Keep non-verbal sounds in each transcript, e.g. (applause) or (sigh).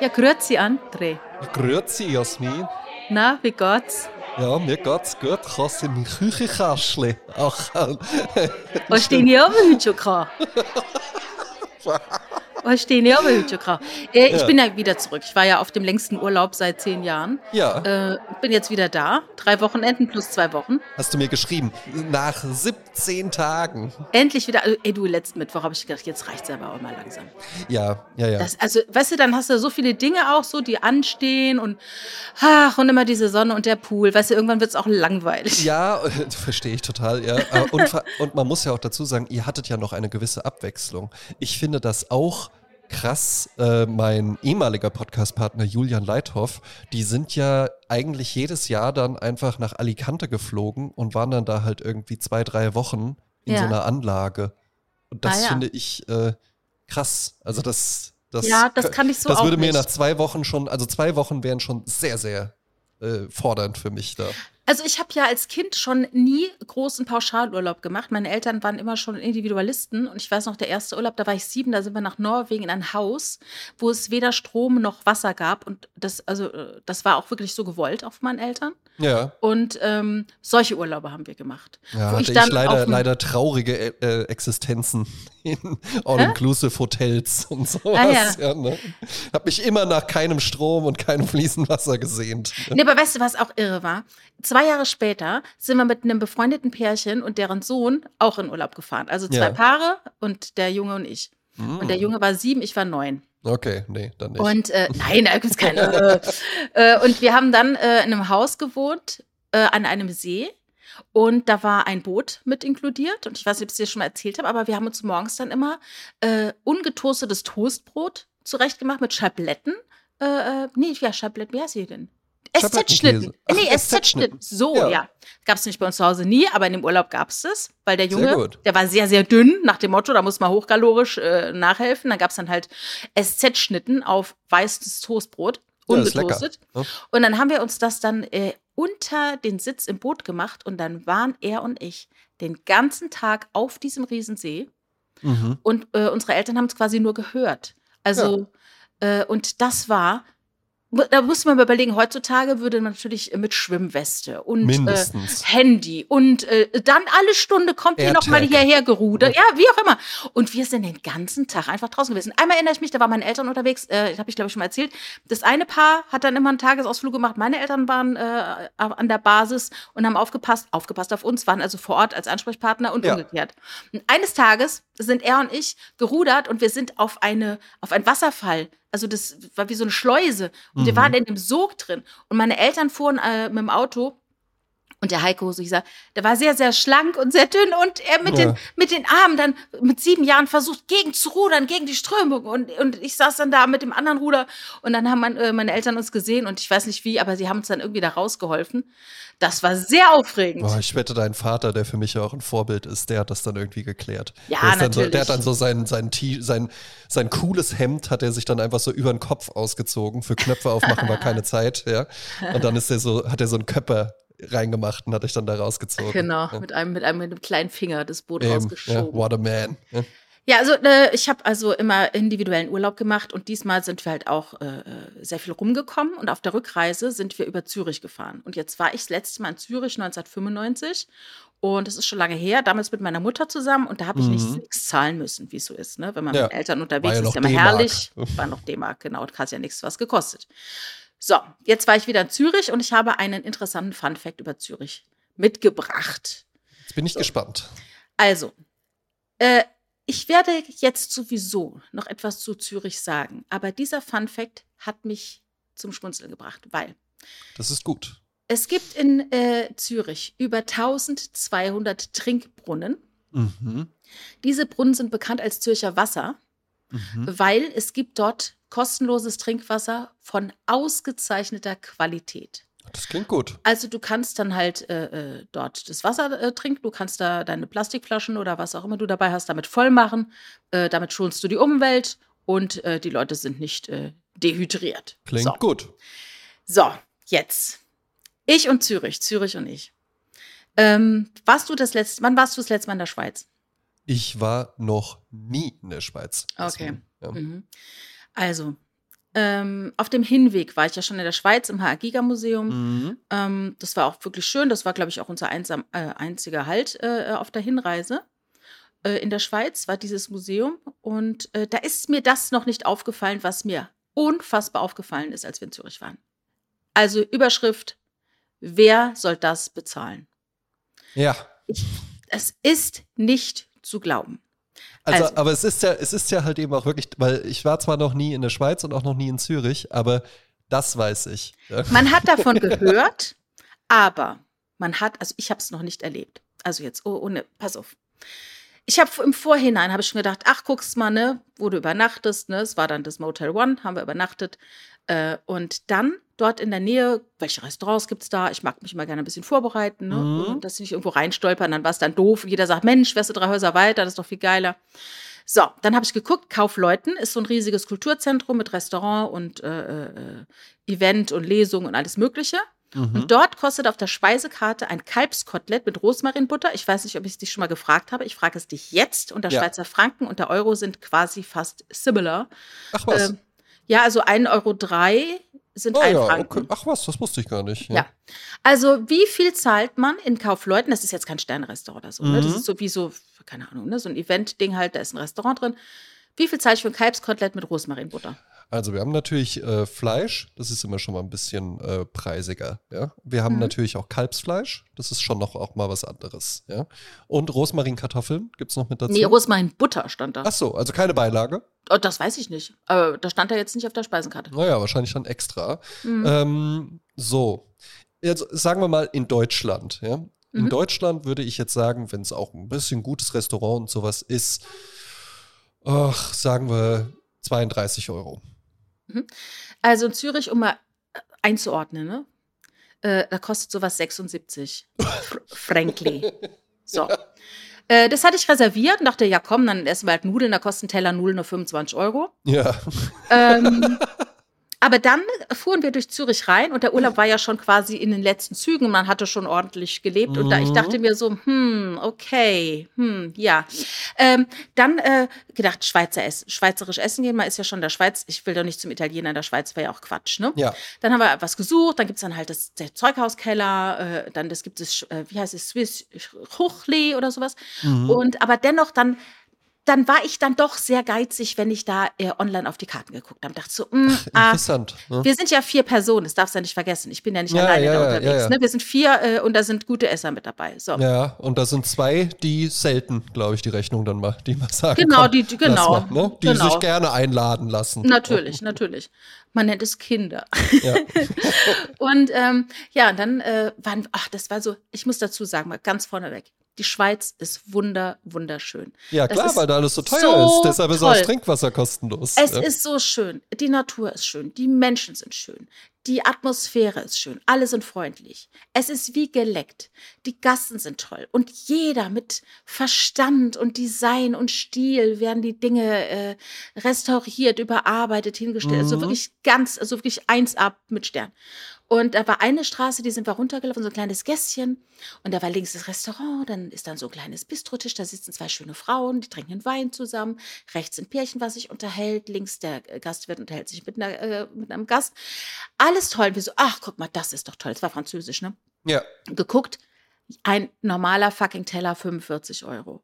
Ja, grüezi, André. Grüezi, Jasmin. Na, wie geht's? Ja, mir geht's gut. Du in mein Küchenkästchen? Ach, Hast du deine Abend heute schon gehabt? (laughs) Abend heute schon gehabt? Äh, ich Ja. bin ja wieder zurück. Ich war ja auf dem längsten Urlaub seit zehn Jahren. Ja. Äh, bin jetzt wieder da. Drei Wochenenden plus zwei Wochen. Hast du mir geschrieben? Nach 17 Tagen. Endlich wieder. Also, ey, du, letzten Mittwoch habe ich gedacht, jetzt reicht's aber auch mal langsam. Ja, ja, ja. Das, also, weißt du, dann hast du so viele Dinge auch so, die anstehen und ach, und immer diese Sonne und der Pool. Weißt du, irgendwann wird's auch langweilig. Ja, äh, (laughs) verstehe ich total, ja. Äh, Und, (laughs) und man muss ja auch dazu sagen, ihr hattet ja noch eine gewisse Abwechslung. Ich finde das auch krass. Äh, mein ehemaliger Podcastpartner Julian Leithoff, die sind ja eigentlich jedes Jahr dann einfach nach Alicante geflogen und waren dann da halt irgendwie zwei, drei Wochen in Ja. so einer Anlage. Und das Ah, ja. finde ich äh, krass. Also das, das, Ja, das kann ich so Das würde mir nicht. nach zwei Wochen schon, also zwei Wochen wären schon sehr, sehr äh, fordernd für mich da. Also ich habe ja als Kind schon nie großen Pauschalurlaub gemacht. Meine Eltern waren immer schon Individualisten und ich weiß noch, der erste Urlaub, da war ich sieben, da sind wir nach Norwegen in ein Haus, wo es weder Strom noch Wasser gab und das, also äh, das war auch wirklich so gewollt auf meinen Eltern. Ja. Und ähm, solche Urlaube haben wir gemacht. Ja, Wo hatte ich ich, dann leider, auf dem- leider traurige äh, Existenzen in All-Inclusive-Hotels und sowas. Ah, ja. ja. ne? Hab mich immer nach keinem Strom und keinem fließend Wasser gesehnt. Nee, aber weißt du, was auch irre war? Zwei Jahre später sind wir mit einem befreundeten Pärchen und deren Sohn auch in Urlaub gefahren. Also zwei Ja. Paare und der Junge und ich. Und der Junge war sieben, ich war neun. Okay, nee, dann nicht. Und äh, (laughs) nein, da gibt es keine. äh, und wir haben dann äh, in einem Haus gewohnt, äh, an einem See. Und da war ein Boot mit inkludiert. Und ich weiß nicht, ob ich es dir schon mal erzählt habe, aber wir haben uns morgens dann immer äh, ungetoastetes Toastbrot zurechtgemacht mit Schabletten. Äh, nee, ja, Schabletten, wie heißt sie denn? SZ-Schnitten. Nee, SZ-Schnitten. So, Ja. ja. Gab es nicht bei uns zu Hause nie, aber in dem Urlaub gab es das, weil der Junge, der war sehr, sehr dünn, nach dem Motto, da muss man hochkalorisch äh, nachhelfen. Dann gab es dann halt SZ-Schnitten auf weißes Toastbrot, Ja, ungetoastet. lecker. Und dann haben wir uns das dann äh, unter den Sitz im Boot gemacht und dann waren er und ich den ganzen Tag auf diesem Riesensee Mhm. und äh, unsere Eltern haben es quasi nur gehört. Also, äh, und das war, da muss man mal überlegen, heutzutage würde man natürlich mit Schwimmweste und. Äh, Handy und äh, dann alle Stunde kommt hier nochmal hierher gerudert. Ja, wie auch immer. Und wir sind den ganzen Tag einfach draußen gewesen. Einmal erinnere ich mich, da waren meine Eltern unterwegs, äh, habe ich glaube ich schon mal erzählt. Das eine Paar hat dann immer einen Tagesausflug gemacht. Meine Eltern waren äh, an der Basis und haben aufgepasst, aufgepasst auf uns, waren also vor Ort als Ansprechpartner und Ja. umgekehrt. Und eines Tages sind er und ich gerudert und wir sind auf eine auf einen Wasserfall. Also das war wie so eine Schleuse und wir Mhm. waren in dem Sog drin und meine Eltern fuhren äh, mit dem Auto und der Heiko, so ich sag, der war sehr, sehr schlank und sehr dünn und er mit, Ja. den, mit den Armen dann mit sieben Jahren versucht, gegen zu rudern, gegen die Strömung. Und, und ich saß dann da mit dem anderen Ruder und dann haben mein, äh, meine Eltern uns gesehen und ich weiß nicht wie, aber sie haben uns dann irgendwie da rausgeholfen. Das war sehr aufregend. Boah, ich wette, dein Vater, der für mich ja auch ein Vorbild ist, der hat das dann irgendwie geklärt. Ja, der So, natürlich. der hat dann so sein, sein, sein, sein cooles Hemd, hat er sich dann einfach so über den Kopf ausgezogen. Für Knöpfe aufmachen war keine (laughs) Zeit, ja. Und dann ist er so, hat er so einen Köpper reingemacht und hat dich dann da rausgezogen. Genau, Ja. mit einem, mit einem, mit einem kleinen Finger das Boot Eben, ja, rausgeschoben. what a man. Ja. Ja, also äh, ich habe also immer individuellen Urlaub gemacht und diesmal sind wir halt auch äh, sehr viel rumgekommen und auf der Rückreise sind wir über Zürich gefahren. Und jetzt war ich das letzte Mal in Zürich 1995 und das ist schon lange her, damals mit meiner Mutter zusammen und da habe ich Mhm. nichts, nichts zahlen müssen, wie es so ist, ne? Wenn man Ja. mit Eltern unterwegs ja ist, noch immer herrlich. (laughs) War noch D-Mark, genau, und hat ja nichts was gekostet. So, jetzt war ich wieder in Zürich und ich habe einen interessanten Fun-Fact über Zürich mitgebracht. Jetzt bin ich gespannt. Also, äh, ich werde jetzt sowieso noch etwas zu Zürich sagen, aber dieser Fun Fact hat mich zum Schmunzeln gebracht, weil Das ist gut. es gibt in äh, Zürich über 1200 Trinkbrunnen. Mhm. Diese Brunnen sind bekannt als Zürcher Wasser, Mhm. weil es gibt dort kostenloses Trinkwasser von ausgezeichneter Qualität. Das klingt gut. Also du kannst dann halt äh, äh, dort das Wasser äh, trinken, du kannst da deine Plastikflaschen oder was auch immer du dabei hast, damit voll machen. Äh, damit schonst du die Umwelt und äh, die Leute sind nicht äh, dehydriert. Klingt so. gut. so, jetzt. Ich und Zürich, Zürich und ich. Ähm, warst du das letzte, wann warst du das letzte Mal in der Schweiz? Ich war noch nie in der Schweiz. Okay. Ja. Mhm. Also, Ähm, auf dem Hinweg war ich ja schon in der Schweiz im HR-Giga-Museum. Mhm. Ähm, das war auch wirklich schön. Das war, glaube ich, auch unser einsam, äh, einziger Halt äh, auf der Hinreise. Äh, in der Schweiz war dieses Museum. Und äh, da ist mir das noch nicht aufgefallen, was mir unfassbar aufgefallen ist, als wir in Zürich waren. Also Überschrift, wer soll das bezahlen? Ja. Ich, es ist nicht zu glauben. Also, Also. aber es ist ja, es ist ja halt eben auch wirklich, weil ich war zwar noch nie in der Schweiz und auch noch nie in Zürich, aber das weiß ich. Man hat (laughs) davon gehört, aber man hat, also ich habe es noch nicht erlebt. Also jetzt, oh, ohne, pass auf. Ich habe im Vorhinein habe ich schon gedacht, ach, guck's mal, ne, wo du übernachtest, ne? Es war dann das Motel One, haben wir übernachtet. Äh, und dann dort in der Nähe, welche Restaurants gibt's da? Ich mag mich immer gerne ein bisschen vorbereiten, ne? Mhm. Dass ich nicht irgendwo reinstolpern, dann war es dann doof. Jeder sagt, Mensch, wärst du drei Häuser weiter, das ist doch viel geiler. So, dann habe ich geguckt, Kaufleuten ist so ein riesiges Kulturzentrum mit Restaurant und äh, äh, Event und Lesung und alles Mögliche. Mhm. Und dort kostet auf der Speisekarte ein Kalbskotelett mit Rosmarinbutter. Ich weiß nicht, ob ich es dich schon mal gefragt habe. Ich frage es dich jetzt. Und der Ja. Schweizer Franken und der Euro sind quasi fast similar. Ach was. Ähm, ja, also 1,03 Euro sind oh ein ja, okay. Ach was, das wusste ich gar nicht. Ja. Also, wie viel zahlt man in Kaufleuten? Das ist jetzt kein Sternrestaurant oder so. Ne? Das Mhm. ist so wie so, keine Ahnung, ne? so ein Event-Ding halt, da ist ein Restaurant drin. Wie viel zahle ich für ein Kalbskotelett mit Rosmarinbutter? Also wir haben natürlich äh, Fleisch, das ist immer schon mal ein bisschen äh, preisiger. Ja? Wir haben Mhm. natürlich auch Kalbsfleisch, das ist schon noch auch mal was anderes. Ja? Und Rosmarinkartoffeln gibt es noch mit dazu. Nee, Rosmarinbutter stand da. Ach so, also keine Beilage. Oh, das weiß ich nicht. Aber da stand er jetzt nicht auf der Speisenkarte. Naja, wahrscheinlich dann extra. Mhm. Ähm, so, jetzt sagen wir mal in Deutschland. Ja? In Mhm. Deutschland würde ich jetzt sagen, wenn es auch ein bisschen gutes Restaurant und sowas ist, ach, sagen wir 32 Euro. Also in Zürich, um mal äh, einzuordnen, ne? Äh, da kostet sowas 76. Fr- Frankly. (laughs) So. Äh, das hatte ich reserviert und dachte, ja komm, dann essen wir halt Nudeln, da kosten Teller Nudeln nur 25 Euro. Ja. Ähm, (laughs) aber dann fuhren wir durch Zürich rein und der Urlaub war ja schon quasi in den letzten Zügen und man hatte schon ordentlich gelebt. Und da, ich Mhm. dachte mir so, hm, okay, hm, ja. Ähm, dann äh, gedacht, Schweizer Essen, schweizerisch essen gehen, man ist ja schon in der Schweiz. Ich will doch nicht zum Italiener in der Schweiz, wäre ja auch Quatsch, ne? Ja. Dann haben wir was gesucht, dann gibt es dann halt das, der Zeughauskeller, äh, dann das gibt es, äh, wie heißt es, Swiss Huchli oder sowas. Mhm. Und aber dennoch dann, dann war ich dann doch sehr geizig, wenn ich da äh, online auf die Karten geguckt habe. Dachte so, mh, ah, Interessant. Ne? wir sind ja vier Personen, das darfst du ja nicht vergessen. Ich bin ja nicht Ja, alleine ja, da unterwegs. ja. Ne? Wir sind vier äh, und da sind gute Esser mit dabei. So. Ja, und da sind zwei, die selten, glaube ich, die Rechnung dann mal, die mal sagen. Genau, komm, die- die- genau, mal, ne? Die genau. sich gerne einladen lassen. Natürlich, natürlich. Man nennt es Kinder. (laughs) Und ähm, ja, dann äh, waren, ach, das war so, ich muss dazu sagen, mal ganz vorneweg. Die Schweiz ist wunder, wunderschön. Ja, Das klar, weil da alles so teuer so ist. Deshalb ist auch das toll. Trinkwasser kostenlos. Es ja. ist so schön. Die Natur ist schön. Die Menschen sind schön. Die Atmosphäre ist schön. Alle sind freundlich. Es ist wie geleckt. Die Gassen sind toll. Und jeder mit Verstand und Design und Stil werden die Dinge äh, restauriert, überarbeitet, hingestellt. Also Mhm. wirklich ganz, also wirklich eins ab mit Stern. Und da war eine Straße, die sind wir runtergelaufen, so ein kleines Gässchen. Und da war links das Restaurant, dann ist dann so ein kleines Bistrotisch, da sitzen zwei schöne Frauen, die trinken einen Wein zusammen. Rechts ein Pärchen, was sich unterhält, links der äh, Gastwirt unterhält sich mit, einer, äh, mit einem Gast. Alles toll. Wir so, ach, guck mal, das ist doch toll. Das war französisch, ne? ja. Geguckt, ein normaler fucking Teller 45 Euro.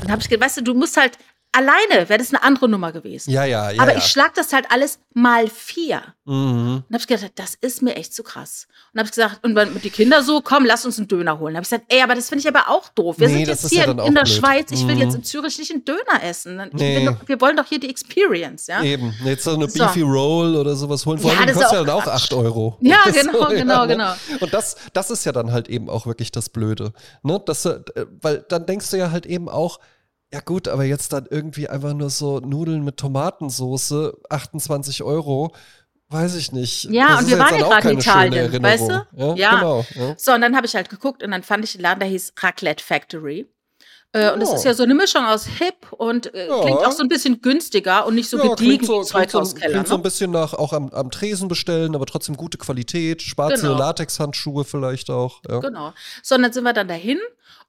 Dann habe ich gedacht, weißt du, du musst halt, alleine wäre das eine andere Nummer gewesen. ja, ja, ja. Aber ja. ich schlag das halt alles mal vier. Mhm. Und habe ich gedacht, das ist mir echt zu krass. Und habe ich gesagt, und mit die Kinder so, komm, lass uns einen Döner holen. Habe ich gesagt, ey, aber das finde ich aber auch doof. Wir Nee, sind das jetzt hier ja in, in der blöd. Schweiz. Ich will Mhm. jetzt in Zürich nicht einen Döner essen. Nee. will doch, wir wollen doch hier die Experience, ja? Eben. Jetzt so eine So. Beefy Roll oder sowas holen. Vor Ja, allem das ist kostet ja auch dann auch Quatsch. 8 Euro. Ja, (laughs) So, genau, genau, ne? genau. Und das, das ist ja dann halt eben auch wirklich das Blöde. Ne? Dass, du- äh, weil dann denkst du ja halt eben auch, ja gut, aber jetzt dann irgendwie einfach nur so Nudeln mit Tomatensoße, 28 Euro, weiß ich nicht. Ja, Das und wir waren ja auch gerade in Italien, weißt du? Erinnerung. Ja. Genau. Ja. So, und dann habe ich halt geguckt und dann fand ich einen Laden, der hieß Raclette Factory. Äh, Und das Oh. ist ja so eine Mischung aus hip und äh, Ja. klingt auch so ein bisschen günstiger und nicht so Ja, gediegen klingt so, wie klingt so, Zeughauskeller. klingt so ein Ne? bisschen nach auch am, am Tresen bestellen, aber trotzdem gute Qualität, schwarze Genau. Latexhandschuhe vielleicht auch. Ja. Genau. So, und dann sind wir dann dahin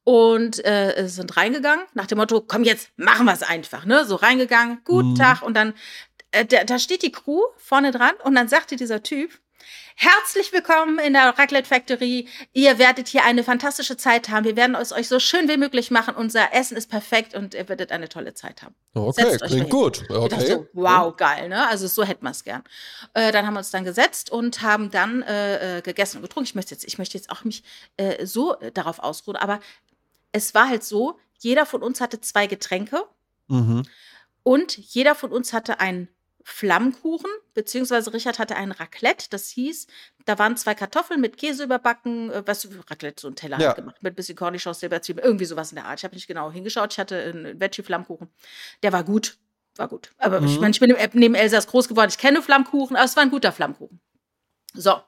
und äh, sind reingegangen nach dem Motto, komm jetzt, machen wir es einfach. Ne? So reingegangen, guten Mhm. Tag und dann äh, da, da steht die Crew vorne dran und dann sagte dieser Typ, Herzlich willkommen in der Raclette Factory. Ihr werdet hier eine fantastische Zeit haben. Wir werden es euch so schön wie möglich machen. Unser Essen ist perfekt und ihr werdet eine tolle Zeit haben. Okay, klingt gut. Okay. So, wow, geil, ne? Also so hätten wir es gern. Äh, dann haben wir uns dann gesetzt und haben dann äh, äh, gegessen und getrunken. Ich möchte jetzt, ich möchte jetzt auch mich äh, so darauf ausruhen, aber es war halt so, jeder von uns hatte zwei Getränke Mhm. und jeder von uns hatte einen Flammkuchen, beziehungsweise Richard hatte ein Raclette, das hieß, da waren zwei Kartoffeln mit Käse überbacken, äh, was Raclette, so ein Teller Ja. gemacht, mit ein bisschen Cornichons, Silberzwiebeln, irgendwie sowas in der Art. Ich habe nicht genau hingeschaut, ich hatte einen Veggie-Flammkuchen. Der war gut, war gut. Aber ich, Mhm. meine, ich bin neben Elsass groß geworden, ich kenne Flammkuchen, aber es war ein guter Flammkuchen. So.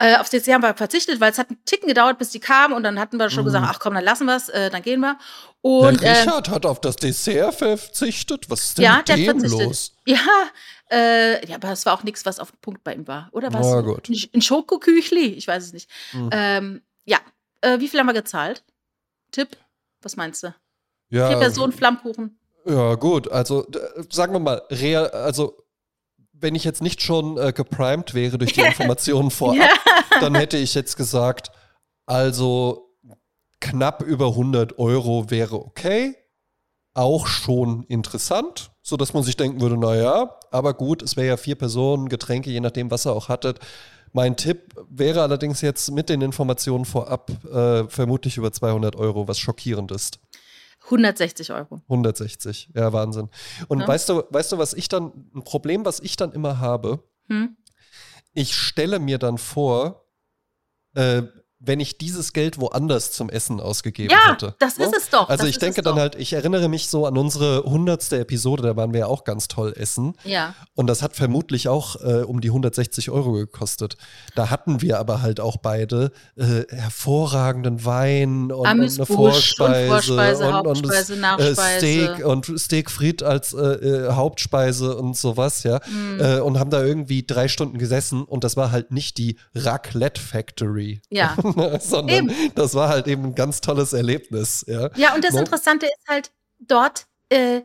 Äh, auf CC haben wir verzichtet, weil es hat einen Ticken gedauert, bis die kamen und dann hatten wir schon Mhm. gesagt, ach komm, dann lassen wir es, äh, dann gehen wir. Und der äh, Richard hat auf das Dessert verzichtet. Was ist denn ja, mit dem los? Ja, äh, ja, aber es war auch nichts, was auf den Punkt bei ihm war. Oder was? Na gut. Ein, Schokoküchli? Ich weiß es nicht. Hm. Ähm, ja, äh, wie viel haben wir gezahlt? Tipp? Was meinst du? Ja, Vier Personen, Flammkuchen. Ja, gut. Also, sagen wir mal, real, also, wenn ich jetzt nicht schon äh, geprimed wäre durch die (laughs) Informationen vorab, Ja. dann hätte ich jetzt gesagt, also knapp über 100 Euro wäre okay. Auch schon interessant, so dass man sich denken würde, naja, aber gut, es wäre ja vier Personen, Getränke, je nachdem, was ihr auch hattet. Mein Tipp wäre allerdings jetzt mit den Informationen vorab äh, vermutlich über 200 Euro, was schockierend ist. 160 Euro. 160, ja, Wahnsinn. Und Ja. weißt du, weißt du, was ich dann, ein Problem, was ich dann immer habe, Hm? ich stelle mir dann vor, äh, wenn ich dieses Geld woanders zum Essen ausgegeben Ja, hätte. das ne? ist es doch. Also das ich denke dann doch. halt, ich erinnere mich so an unsere hundertste Episode, da waren wir ja auch ganz toll essen. Ja. Und das hat vermutlich auch äh, um die 160 Euro gekostet. Da hatten wir aber halt auch beide äh, hervorragenden Wein und, und eine Amüsbusch und Vorspeise Vorspeise, und, Hauptspeise, und. Äh, Steak und Steak frit als äh, äh, Hauptspeise und sowas, ja. Mhm. Äh, und haben da irgendwie drei Stunden gesessen und das war halt nicht die Raclette Factory, Ja. (laughs) (laughs) sondern das war halt eben ein ganz tolles Erlebnis, ja. Ja, und das Ne? Interessante ist halt, dort äh,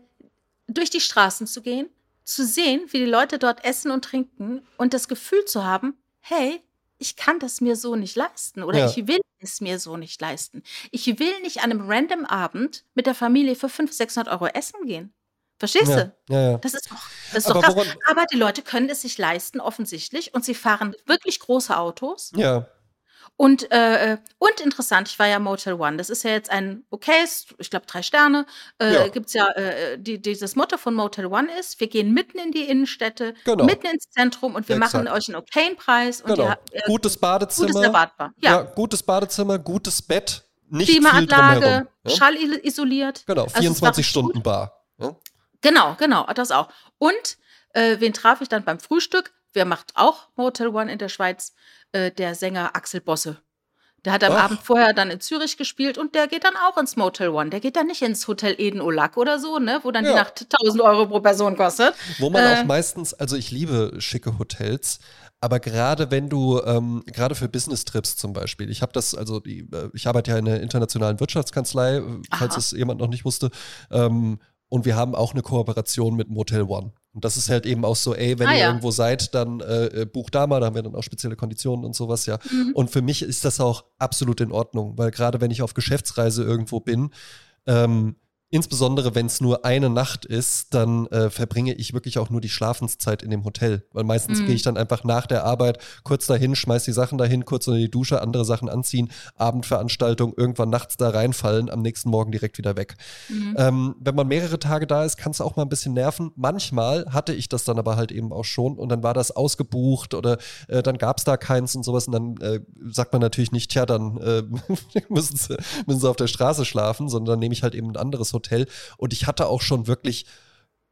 durch die Straßen zu gehen, zu sehen, wie die Leute dort essen und trinken und das Gefühl zu haben, hey, ich kann das mir so nicht leisten oder Ja. ich will es mir so nicht leisten. Ich will nicht an einem random Abend mit der Familie für 500, 600 Euro essen gehen. Verstehst Ja, du? ja, ja. Das ist doch, das ist Aber doch krass. Aber die Leute können es sich leisten, offensichtlich, und sie fahren wirklich große Autos. Ja, Und, äh, und interessant, ich war ja Motel One. Das ist ja jetzt ein okayes, ich glaube drei Sterne. Äh, Ja. Gibt's ja, äh, die, dieses Motto von Motel One ist, wir gehen mitten in die Innenstädte, Genau. mitten ins Zentrum und wir machen Exakt. euch einen okayen Preis. Und genau. ihr, äh, gutes Badezimmer. Gutes erwartbar. Ja. Ja. gutes Badezimmer, gutes Bett, nicht viel Klimaanlage, drumherum. Ja? schallisoliert. Genau, Also es war 24 richtig Stunden gut. Bar. Ja? Genau, genau, das auch. Und äh, wen traf ich dann beim Frühstück? Wer macht auch Motel One in der Schweiz? Äh, der Sänger Axel Bosse. Der hat am Ach. Abend vorher dann in Zürich gespielt und der geht dann auch ins Motel One. Der geht dann nicht ins Hotel Eden Olac oder so, ne, wo dann die Ja. Nacht 1000 Euro pro Person kostet. Wo man Äh. auch meistens, also ich liebe schicke Hotels, aber gerade wenn du, ähm, gerade für Business-Trips zum Beispiel, ich habe das, also die, äh, ich arbeite ja in einer internationalen Wirtschaftskanzlei, falls Aha. es jemand noch nicht wusste, ähm, und wir haben auch eine Kooperation mit Motel One. Und das ist halt eben auch so, ey, wenn Ah, ihr ja. irgendwo seid, dann äh, äh, bucht da mal, da haben wir dann auch spezielle Konditionen und sowas, ja. Mhm. Und für mich ist das auch absolut in Ordnung, weil gerade wenn ich auf Geschäftsreise irgendwo bin, ähm, insbesondere wenn es nur eine Nacht ist, dann äh, verbringe ich wirklich auch nur die Schlafenszeit in dem Hotel. Weil meistens Mhm. gehe ich dann einfach nach der Arbeit kurz dahin, schmeiß die Sachen dahin, kurz unter die Dusche, andere Sachen anziehen, Abendveranstaltung, irgendwann nachts da reinfallen, am nächsten Morgen direkt wieder weg. Mhm. Ähm, wenn man mehrere Tage da ist, kann es auch mal ein bisschen nerven. Manchmal hatte ich das dann aber halt eben auch schon und dann war das ausgebucht oder äh, dann gab es da keins und sowas und dann äh, sagt man natürlich nicht, tja, dann äh, (laughs) müssen, sie, müssen sie auf der Straße schlafen, sondern dann nehme ich halt eben ein anderes Hotel und ich hatte auch schon wirklich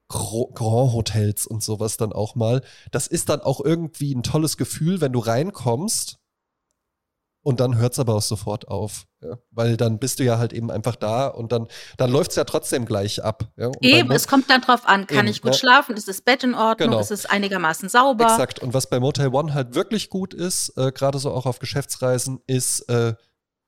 Grand Hotels und sowas dann auch mal. Das ist dann auch irgendwie ein tolles Gefühl, wenn du reinkommst und dann hört es aber auch sofort auf. Ja? Weil dann bist du ja halt eben einfach da und dann, dann läuft es ja trotzdem gleich ab. Ja? Eben, es kommt dann drauf an, kann Eben, ich gut ja. schlafen, ist das Bett in Ordnung, Genau. ist es einigermaßen sauber. Exakt. Und was bei Motel One halt wirklich gut ist, äh, gerade so auch auf Geschäftsreisen, ist, äh,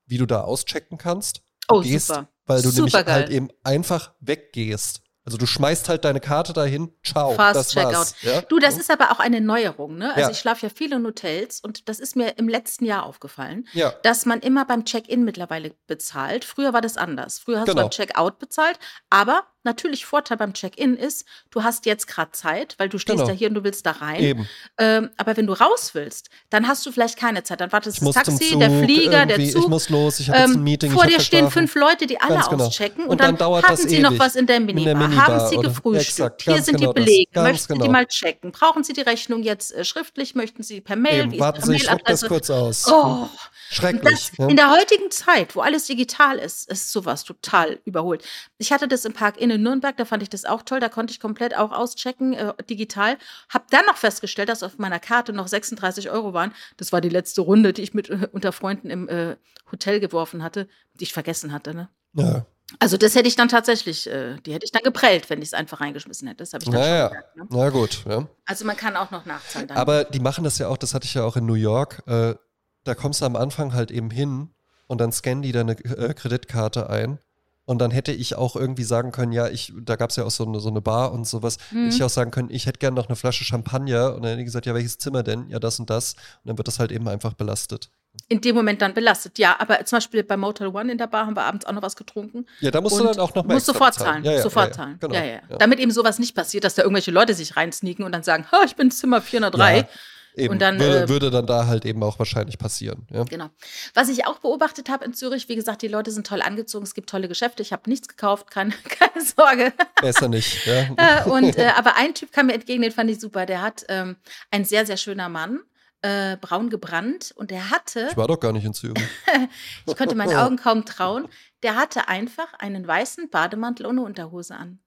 wie du da auschecken kannst. Du Oh, gehst, super. Weil du nämlich Supergeil. halt eben einfach weggehst. Also du schmeißt halt deine Karte dahin, ciao, Fast das war's. Checkout. Ja? Du, das ist aber auch eine Neuerung, ne? Also Ja. ich schlafe ja viel in Hotels und das ist mir im letzten Jahr aufgefallen, Ja, dass man immer beim Check-in mittlerweile bezahlt. Früher war das anders. Früher hast Genau. du beim Check-out bezahlt, aber natürlich Vorteil beim Check-in ist, du hast jetzt gerade Zeit, weil du stehst Genau. ja hier und du willst da rein. eben. Ähm, aber wenn du raus willst, dann hast du vielleicht keine Zeit. Dann wartet Ich das Taxi, Zug, der Flieger, der Zug. ich muss los, ich habe jetzt ein Ähm, Meeting. vor ich dir stehen fünf Leute, die alle genau. auschecken. Und, Und dann, dann das sie noch ewig. was in der In Minibar. der Minibar haben sie gefrühstückt. Hier sind genau die. Belege. Möchten genau. die mal checken? Brauchen sie die Rechnung jetzt äh, schriftlich? Möchten sie per Mail? Eben, Wie ist warten ihre Sie, ich schreib das kurz aus. Oh, Schrecklich. das, ja. in der heutigen Zeit, wo alles digital ist, ist sowas total überholt. Ich hatte das im Park Inn in Nürnberg, da fand ich das auch toll, da konnte ich komplett auch auschecken, äh, digital. Hab dann noch festgestellt, dass auf meiner Karte noch 36 Euro waren. Das war die letzte Runde, die ich mit äh, unter Freunden im äh, Hotel geworfen hatte, die ich vergessen hatte. Ne? ja. Also das hätte ich dann tatsächlich, äh, die hätte ich dann geprellt, wenn ich es einfach reingeschmissen hätte. Das habe ich dann Naja, schon gemerkt. Ne? na gut. Ja. Also man kann auch noch nachzahlen. Dann. Aber die machen das ja auch, das hatte ich ja auch in New York. Äh, da kommst du am Anfang halt eben hin und dann scannen die deine äh, Kreditkarte ein. Und dann hätte ich auch irgendwie sagen können, ja, ich, da gab es ja auch so eine, so eine Bar und sowas, Mhm. hätte ich auch sagen können, ich hätte gerne noch eine Flasche Champagner. Und dann hätte ich gesagt, ja, welches Zimmer denn? Ja, das und das. Und dann wird das halt eben einfach belastet. in dem Moment dann belastet. Ja, aber zum Beispiel bei Motel One in der Bar haben wir abends auch noch was getrunken. Ja, da musst du dann auch noch mal musst sofort bezahlen. zahlen. Ja, ja, sofort ja, zahlen. Genau. Damit eben sowas nicht passiert, dass da irgendwelche Leute sich reinsneaken und dann sagen, ha, ich bin Zimmer 403. Eben. Und dann, würde, äh, würde dann da halt eben auch wahrscheinlich passieren. Ja. Genau. Was ich auch beobachtet habe in Zürich, wie gesagt, die Leute sind toll angezogen, es gibt tolle Geschäfte, ich habe nichts gekauft, keine, (laughs) keine Sorge. Besser nicht. Ja. (laughs) Äh, und, äh, aber ein Typ kam mir entgegen, den fand ich super. Der hat ähm, ein sehr, sehr schöner Mann, äh, braun gebrannt und der hatte, Ich war doch gar nicht in Zürich. (laughs) ich konnte meinen Augen kaum trauen, der hatte einfach einen weißen Bademantel ohne Unterhose an.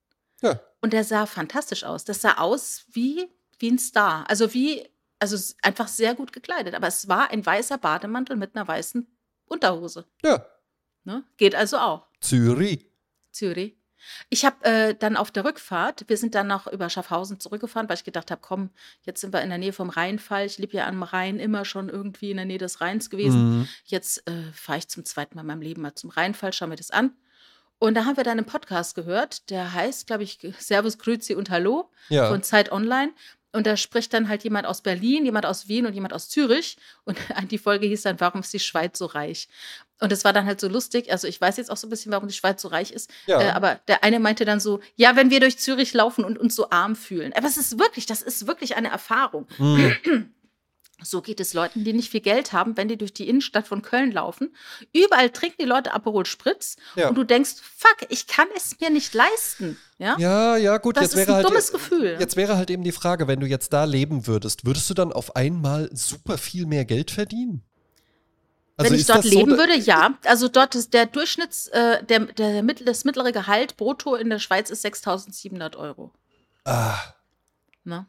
Ja. Und der sah fantastisch aus. Das sah aus wie, wie ein Star. Also wie, also einfach sehr gut gekleidet. Aber es war ein weißer Bademantel mit einer weißen Unterhose. Ja. Ne? Geht also auch. Zürich. Zürich. Ich habe äh, dann auf der Rückfahrt, wir sind dann noch über Schaffhausen zurückgefahren, weil ich gedacht habe, komm, jetzt sind wir in der Nähe vom Rheinfall. Ich lebe ja am Rhein, immer schon irgendwie in der Nähe des Rheins gewesen. Mhm. Jetzt äh, fahre ich zum zweiten Mal in meinem Leben mal zum Rheinfall, schaue mir das an. Und da haben wir dann einen Podcast gehört, der heißt, glaube ich, Servus, Grüezi und Hallo Ja. von Zeit Online. Und da spricht dann halt jemand aus Berlin, jemand aus Wien und jemand aus Zürich. Und (laughs) die Folge hieß dann, warum ist die Schweiz so reich? Und es war dann halt so lustig. Also ich weiß jetzt auch so ein bisschen, warum die Schweiz so reich ist. Ja. Äh, aber der eine meinte dann so, ja, wenn wir durch Zürich laufen und uns so arm fühlen. Aber es ist wirklich, das ist wirklich eine Erfahrung. Mhm. (clears throat) So geht es Leuten, die nicht viel Geld haben, wenn die durch die Innenstadt von Köln laufen. Überall trinken die Leute Aperol Spritz Ja. und du denkst, fuck, ich kann es mir nicht leisten. Ja? Ja, ja, gut, Das jetzt ist wäre ein halt. dummes Gefühl. Jetzt wäre halt eben die Frage, wenn du jetzt da leben würdest, würdest du dann auf einmal super viel mehr Geld verdienen? Also Wenn ich dort so, leben da- würde, ja. Also dort ist der Durchschnitts, äh, der, der, das mittlere Gehalt brutto in der Schweiz ist 6.700 Euro. Ah, Ne?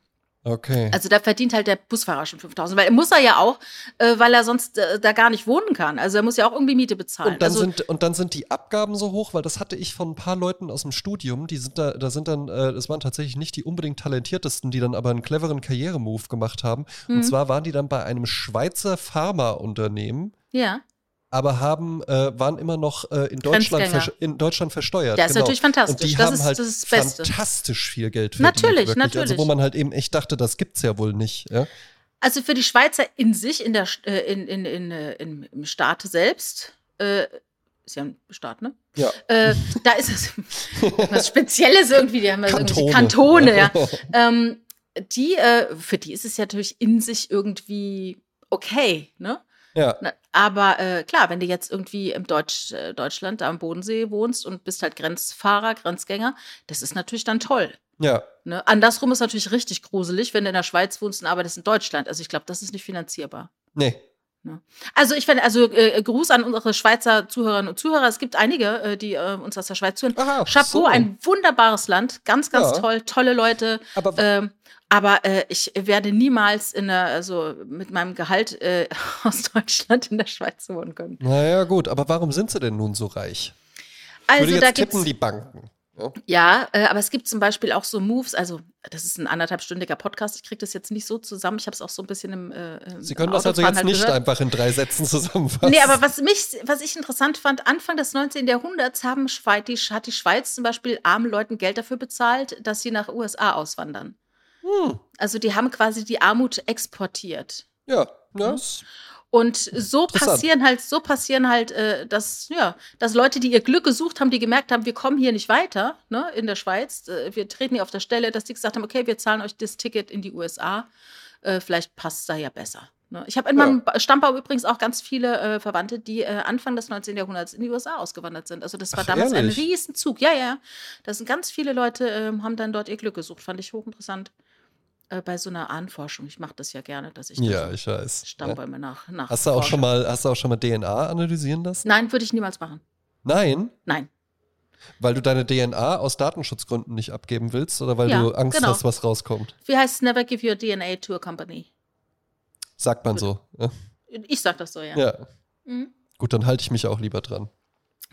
Okay. Also da verdient halt der Busfahrer schon 5.000, weil er muss er ja auch, äh, weil er sonst äh, da gar nicht wohnen kann. Also er muss ja auch irgendwie Miete bezahlen. Und dann, also, sind, und dann sind die Abgaben so hoch, weil das hatte ich von ein paar Leuten aus dem Studium, die sind da, da sind dann, äh, das waren tatsächlich nicht die unbedingt talentiertesten, die dann aber einen cleveren Karrieremove gemacht haben. Mhm. Und zwar waren die dann bei einem Schweizer Pharmaunternehmen, ja, aber haben, äh, waren immer noch äh, in, Deutschland in Deutschland versteuert. Der ist natürlich fantastisch. Und die Das haben ist- halt das ist das Beste. fantastisch viel Geld verdient. Natürlich, wirklich. Also natürlich. wo man halt eben echt dachte, das gibt's ja wohl nicht. Ja? Also für die Schweizer in sich, in der, äh, in, in, in, äh, in, im Staat selbst, äh, ist ja ein Staat, ne? Ja. Äh, da ist es (laughs) was Spezielles irgendwie, die haben ja Kantone. Kantone, Kantone ja. (laughs) ähm, die, äh, für die ist es ja natürlich in sich irgendwie okay, ne? Ja, Na, Aber äh, klar, wenn du jetzt irgendwie im Deutsch, äh, Deutschland am Bodensee wohnst und bist halt Grenzfahrer, Grenzgänger, das ist natürlich dann toll. ja. Ne? Andersrum ist natürlich richtig gruselig, wenn du in der Schweiz wohnst und arbeitest in Deutschland. Also ich glaube, das ist nicht finanzierbar. Nee. Also ich finde, also äh, Gruß an unsere Schweizer Zuhörerinnen und Zuhörer. Es gibt einige, äh, die äh, uns aus der Schweiz zuhören. Aha, Chapeau, so. ein wunderbares Land, ganz, ganz Ja. toll, tolle Leute. Aber Ähm, aber äh, ich werde niemals in der, also mit meinem Gehalt äh, (laughs) aus Deutschland in der Schweiz wohnen können. naja, gut, aber warum sind sie denn nun so reich? Ich Also würde da jetzt gibt's tippen, die Banken. Ja. Ja, äh, aber es gibt zum Beispiel auch so Moves, also das ist ein anderthalbstündiger Podcast, ich kriege das jetzt nicht so zusammen, ich habe es auch so ein bisschen im äh, im Sie können das also jetzt halt nicht gehört. einfach in drei Sätzen zusammenfassen. Nee, aber was mich, was ich interessant fand, Anfang des 19. Jahrhunderts haben Schweiz, die, hat die Schweiz zum Beispiel armen Leuten Geld dafür bezahlt, dass sie nach USA auswandern. Hm. Also die haben quasi die Armut exportiert. Ja, ja. s- Und so passieren halt, so passieren halt, äh, dass, ja, dass Leute, die ihr Glück gesucht haben, die gemerkt haben, wir kommen hier nicht weiter, ne, in der Schweiz, äh, wir treten hier auf der Stelle, dass die gesagt haben, okay, wir zahlen euch das Ticket in die USA, äh, vielleicht passt da ja besser. Ne? Ich habe in Ja. meinem Ba- Stammbaum übrigens auch ganz viele äh, Verwandte, die äh, Anfang des 19. Jahrhunderts in die USA ausgewandert sind. Also das war Ach, damals ehrlich? ein Riesenzug. Ja, ja. Da sind ganz viele Leute, ähm, haben dann dort ihr Glück gesucht. Fand ich hochinteressant äh, bei so einer Ahnenforschung. Ich mache das ja gerne, dass ich Ja, ich weiß. Ja. Stammbäume nach, nach Hast du auch schon mal, hast du auch schon mal DNA analysieren lassen? Nein, würde ich niemals machen. Nein, Nein. weil du deine DNA aus Datenschutzgründen nicht abgeben willst oder weil Ja, du Angst genau. hast, was rauskommt? Wie heißt Never give your DNA to a company? Sagt man so. Ja. Ich sag das so, ja. ja. Mhm. Gut, dann halte ich mich auch lieber dran.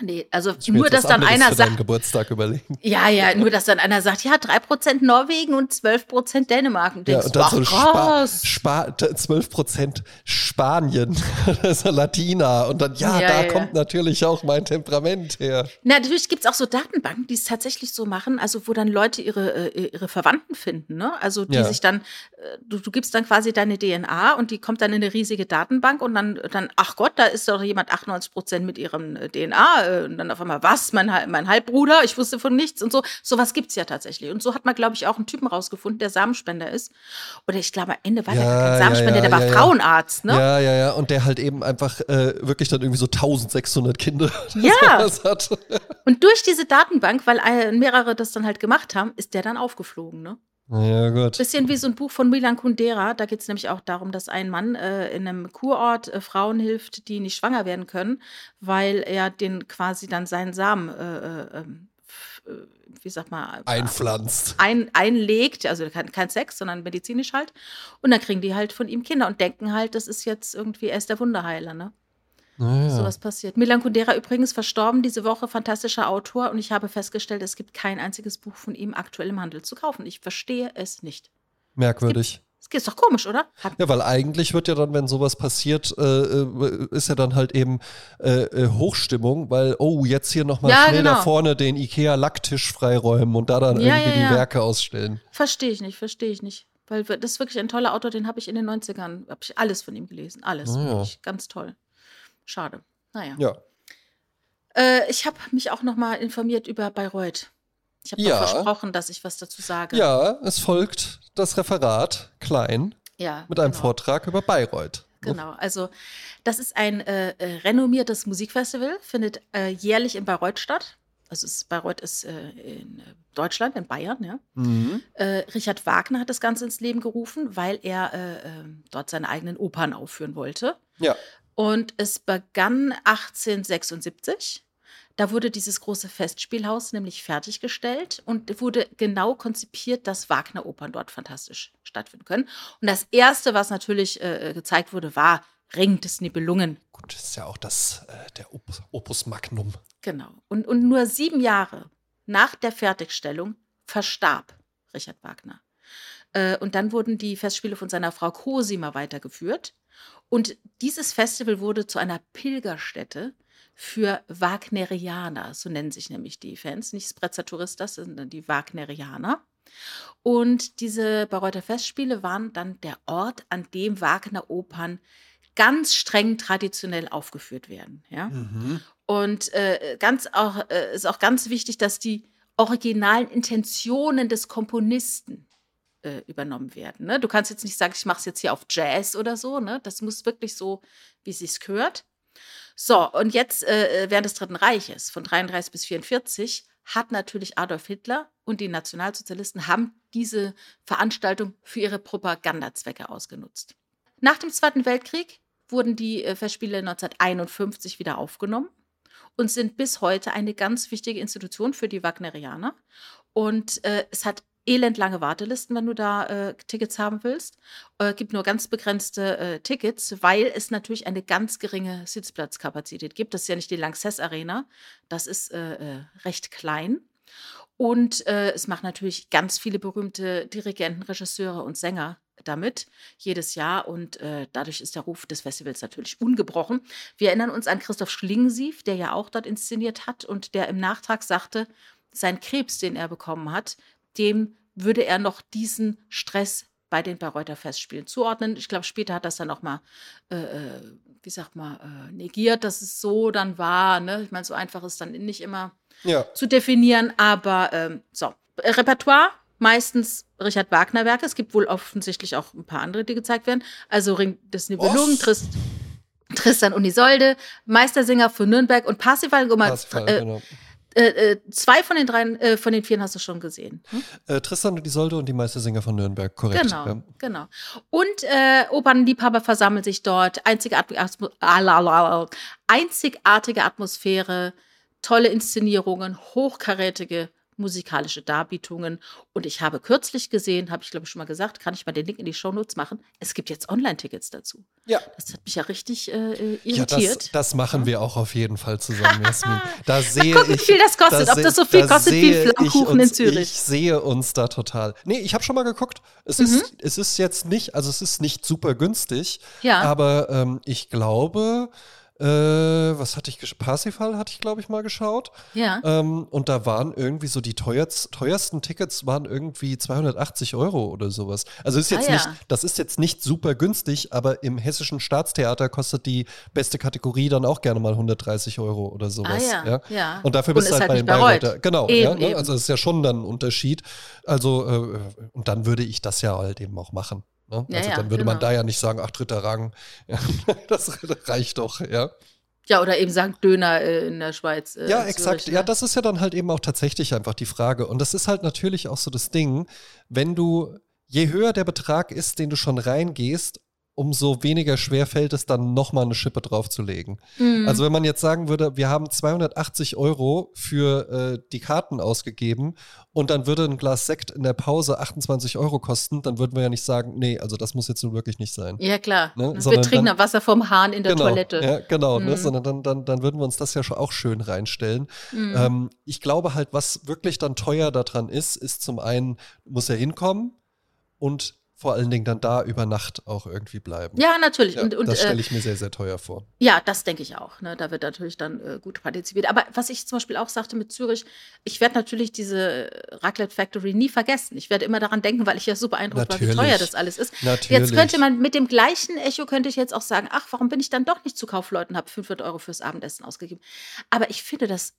Nee, also nur, dass dann einer sagt, Geburtstag überlegen. ja, ja, (laughs) nur, dass dann einer sagt, ja, 3% Norwegen und 12% Dänemark. Und Ja, und dann so Spa krass. Spa 12% Spanien, (laughs) ja Latina. Und dann, ja, Ja, da ja, kommt natürlich auch mein Temperament her. Na, natürlich gibt es auch so Datenbanken, die es tatsächlich so machen, also wo dann Leute ihre, äh, ihre Verwandten finden, ne? Also die Ja. sich dann, äh, du, du gibst dann quasi deine DNA und die kommt dann in eine riesige Datenbank und dann, dann ach Gott, da ist doch jemand 98 Prozent mit ihrem äh, DNA äh, und dann auf einmal, was, mein, mein Halbbruder, ich wusste von nichts und so. Sowas gibt es ja tatsächlich. Und so hat man, glaube ich, auch einen Typen rausgefunden, der Samenspender ist. Oder ich glaube, am Ende war der Ja, gar kein ja, Samenspender, ja, der war ja, ja. Frauenarzt, ne? Ja, ja, ja. Und der halt eben einfach äh, wirklich dann irgendwie so 1600 Kinder (laughs) Ja. hat. Und durch diese Datenbank, weil mehrere das dann halt gemacht haben, ist der dann aufgeflogen, ne? Ja, gut. Bisschen wie so ein Buch von Milan Kundera. Da geht es nämlich auch darum, dass ein Mann äh, in einem Kurort äh, Frauen hilft, die nicht schwanger werden können, weil er den quasi dann seinen Samen, äh, äh, ähm, äh, wie sag mal, Einpflanzt. ein, einlegt, also kein, kein Sex, sondern medizinisch halt. Und dann kriegen die halt von ihm Kinder und denken halt, das ist jetzt irgendwie, er ist der Wunderheiler, ne? Naja. Sowas passiert. Milan Kundera übrigens verstorben diese Woche, fantastischer Autor. Und ich habe festgestellt, es gibt kein einziges Buch von ihm aktuell im Handel zu kaufen. Ich verstehe es nicht. Merkwürdig. Das ist doch komisch, oder? Hat, Ja, weil eigentlich wird ja dann, wenn sowas passiert, äh, äh, ist ja dann halt eben äh, äh, Hochstimmung, weil, oh, jetzt hier nochmal Ja, schnell genau. da vorne den IKEA-Lacktisch freiräumen und da dann Ja, irgendwie ja, die. Werke ausstellen. Verstehe ich nicht, verstehe ich nicht. Weil das ist wirklich ein toller Autor, den habe ich in den 90ern, habe ich alles von ihm gelesen. Alles. Wirklich. Ganz toll. Schade. Naja. Ja. Äh, ich habe mich auch noch mal informiert über Bayreuth. Ich habe Ja. versprochen, dass ich was dazu sage. Ja, es folgt das Referat klein ja mit einem genau. Vortrag über Bayreuth. Genau, also das ist ein äh, äh, renommiertes Musikfestival, findet äh, jährlich in Bayreuth statt. Also es, Bayreuth ist äh, in Deutschland, in Bayern, ja. Mhm. Äh, Richard Wagner hat das Ganze ins Leben gerufen, weil er äh, äh, dort seine eigenen Opern aufführen wollte. Ja. Und es begann 1876. Da wurde dieses große Festspielhaus nämlich fertiggestellt und wurde genau konzipiert, dass Wagner-Opern dort fantastisch stattfinden können. Und das Erste, was natürlich äh, gezeigt wurde, war Ring des Nibelungen. Gut, das ist ja auch das, äh, der Opus, Opus Magnum. Genau. Und, und nur sieben Jahre nach der Fertigstellung verstarb Richard Wagner. Äh, und dann wurden die Festspiele von seiner Frau Cosima weitergeführt. Und dieses Festival wurde zu einer Pilgerstätte für Wagnerianer, so nennen sich nämlich die Fans, nicht Sprezza Touristas, sondern die Wagnerianer. Und diese Bayreuther Festspiele waren dann der Ort, an dem Wagner-Opern ganz streng traditionell aufgeführt werden. Ja? Mhm. Und äh, ganz auch, äh, ist auch ganz wichtig, dass die originalen Intentionen des Komponisten äh, übernommen werden. Ne? Du kannst jetzt nicht sagen, ich mache es jetzt hier auf Jazz oder so. Ne? Das muss wirklich so, wie es sich gehört. So, und jetzt äh, während des Dritten Reiches von 33 bis 44 hat natürlich Adolf Hitler und die Nationalsozialisten haben diese Veranstaltung für ihre Propagandazwecke ausgenutzt. Nach dem Zweiten Weltkrieg wurden die äh, Festspiele 1951 wieder aufgenommen und sind bis heute eine ganz wichtige Institution für die Wagnerianer. Und äh, es hat elendlange Wartelisten, wenn du da äh, Tickets haben willst. Äh, gibt nur ganz begrenzte äh, Tickets, weil es natürlich eine ganz geringe Sitzplatzkapazität gibt. Das ist ja nicht die Lanxess Arena, das ist äh, äh, recht klein. Und äh, es machen natürlich ganz viele berühmte Dirigenten, Regisseure und Sänger damit jedes Jahr und äh, dadurch ist der Ruf des Festivals natürlich ungebrochen. Wir erinnern uns an Christoph Schlingensief, der ja auch dort inszeniert hat und der im Nachtrag sagte, sein Krebs, den er bekommen hat, dem würde er noch diesen Stress bei den Bayreuther Festspielen zuordnen. Ich glaube, später hat das dann auch mal, äh, äh wie sagt man, äh, negiert, dass es so dann war. Ne? Ich meine, so einfach ist dann nicht immer ja. zu definieren, aber ähm, so. Repertoire meistens Richard Wagner Werke. Es gibt wohl offensichtlich auch ein paar andere, die gezeigt werden. Also Ring des Nibelungen, Trist, Tristan und Isolde, Meistersinger von Nürnberg und Parsifal. Parsifal äh, genau. Äh, äh, zwei von den drei, äh, von den vier hast du schon gesehen. Hm? Äh, Tristan und Isolde und die Meistersinger von Nürnberg, korrekt. Genau, ja. genau. Und äh, Opernliebhaber versammeln sich dort. Einzigartige, einzigartige Atmosphäre, tolle Inszenierungen, hochkarätige musikalische Darbietungen. Und ich habe kürzlich gesehen, habe ich glaube ich schon mal gesagt, kann ich mal den Link in die Shownotes machen. Es gibt jetzt Online-Tickets dazu. Ja. Das hat mich ja richtig äh, irritiert. Ja, das, das machen wir auch auf jeden Fall zusammen, Jasmin. (laughs) Da sehe gucken, ich, wie viel das kostet. Da Ob das so viel da kostet wie Flammkuchen uns, in Zürich. Ich sehe uns da total. Nee, ich habe schon mal geguckt. Es, mhm. ist, es ist jetzt nicht, also es ist nicht super günstig. Ja. Aber ähm, ich glaube, äh, was hatte ich, Parsifal hatte ich, glaube ich, mal geschaut. Ja. Ähm, und da waren irgendwie so die teuerst, teuersten Tickets waren irgendwie 280 Euro oder sowas. Also ist jetzt ah, nicht, das ist jetzt nicht super günstig, aber im hessischen Staatstheater kostet die beste Kategorie dann auch gerne mal 130 Euro oder sowas. Ah, ja. ja. ja. Und dafür bist du halt, halt bei den Bayreuther. Genau, eben, ja, ne? also das ist ja schon dann ein Unterschied. Also, äh, und dann würde ich das ja halt eben auch machen. Ne? Ja, also dann würde genau. man da ja nicht sagen, ach, dritter Rang. Ja, (laughs) das reicht doch, ja. Ja, oder eben sagen Döner äh, in der Schweiz. Äh, ja, exakt. Zürich, ne? Ja, das ist ja dann halt eben auch tatsächlich einfach die Frage. Und das ist halt natürlich auch so das Ding, wenn du, je höher der Betrag ist, den du schon reingehst, umso weniger schwer fällt es dann nochmal eine Schippe draufzulegen. Mhm. Also wenn man jetzt sagen würde, wir haben 280 Euro für äh, die Karten ausgegeben und dann würde ein Glas Sekt in der Pause 28 Euro kosten, dann würden wir ja nicht sagen, nee, also das muss jetzt nun wirklich nicht sein. Ja klar, ne? wir trinken dann Wasser vom Hahn in der genau, Toilette. Ja, genau, ne? mhm. ne? sondern dann, dann, dann würden wir uns das ja schon auch schön reinstellen. Mhm. Ähm, ich glaube halt, was wirklich dann teuer daran ist, ist zum einen, muss er hinkommen und vor allen Dingen dann da über Nacht auch irgendwie bleiben. Ja, natürlich. Ja, und, und, das stelle äh, ich mir sehr, sehr teuer vor. Ja, das denke ich auch. Ne? Da wird natürlich dann äh, gut partizipiert. Aber was ich zum Beispiel auch sagte mit Zürich, ich werde natürlich diese Raclette Factory nie vergessen. Ich werde immer daran denken, weil ich ja so beeindruckt war, wie teuer das alles ist. Natürlich. Jetzt könnte man mit dem gleichen Echo könnte ich jetzt auch sagen, ach, warum bin ich dann doch nicht zu Kaufleuten, habe 500 Euro fürs Abendessen ausgegeben. Aber ich finde das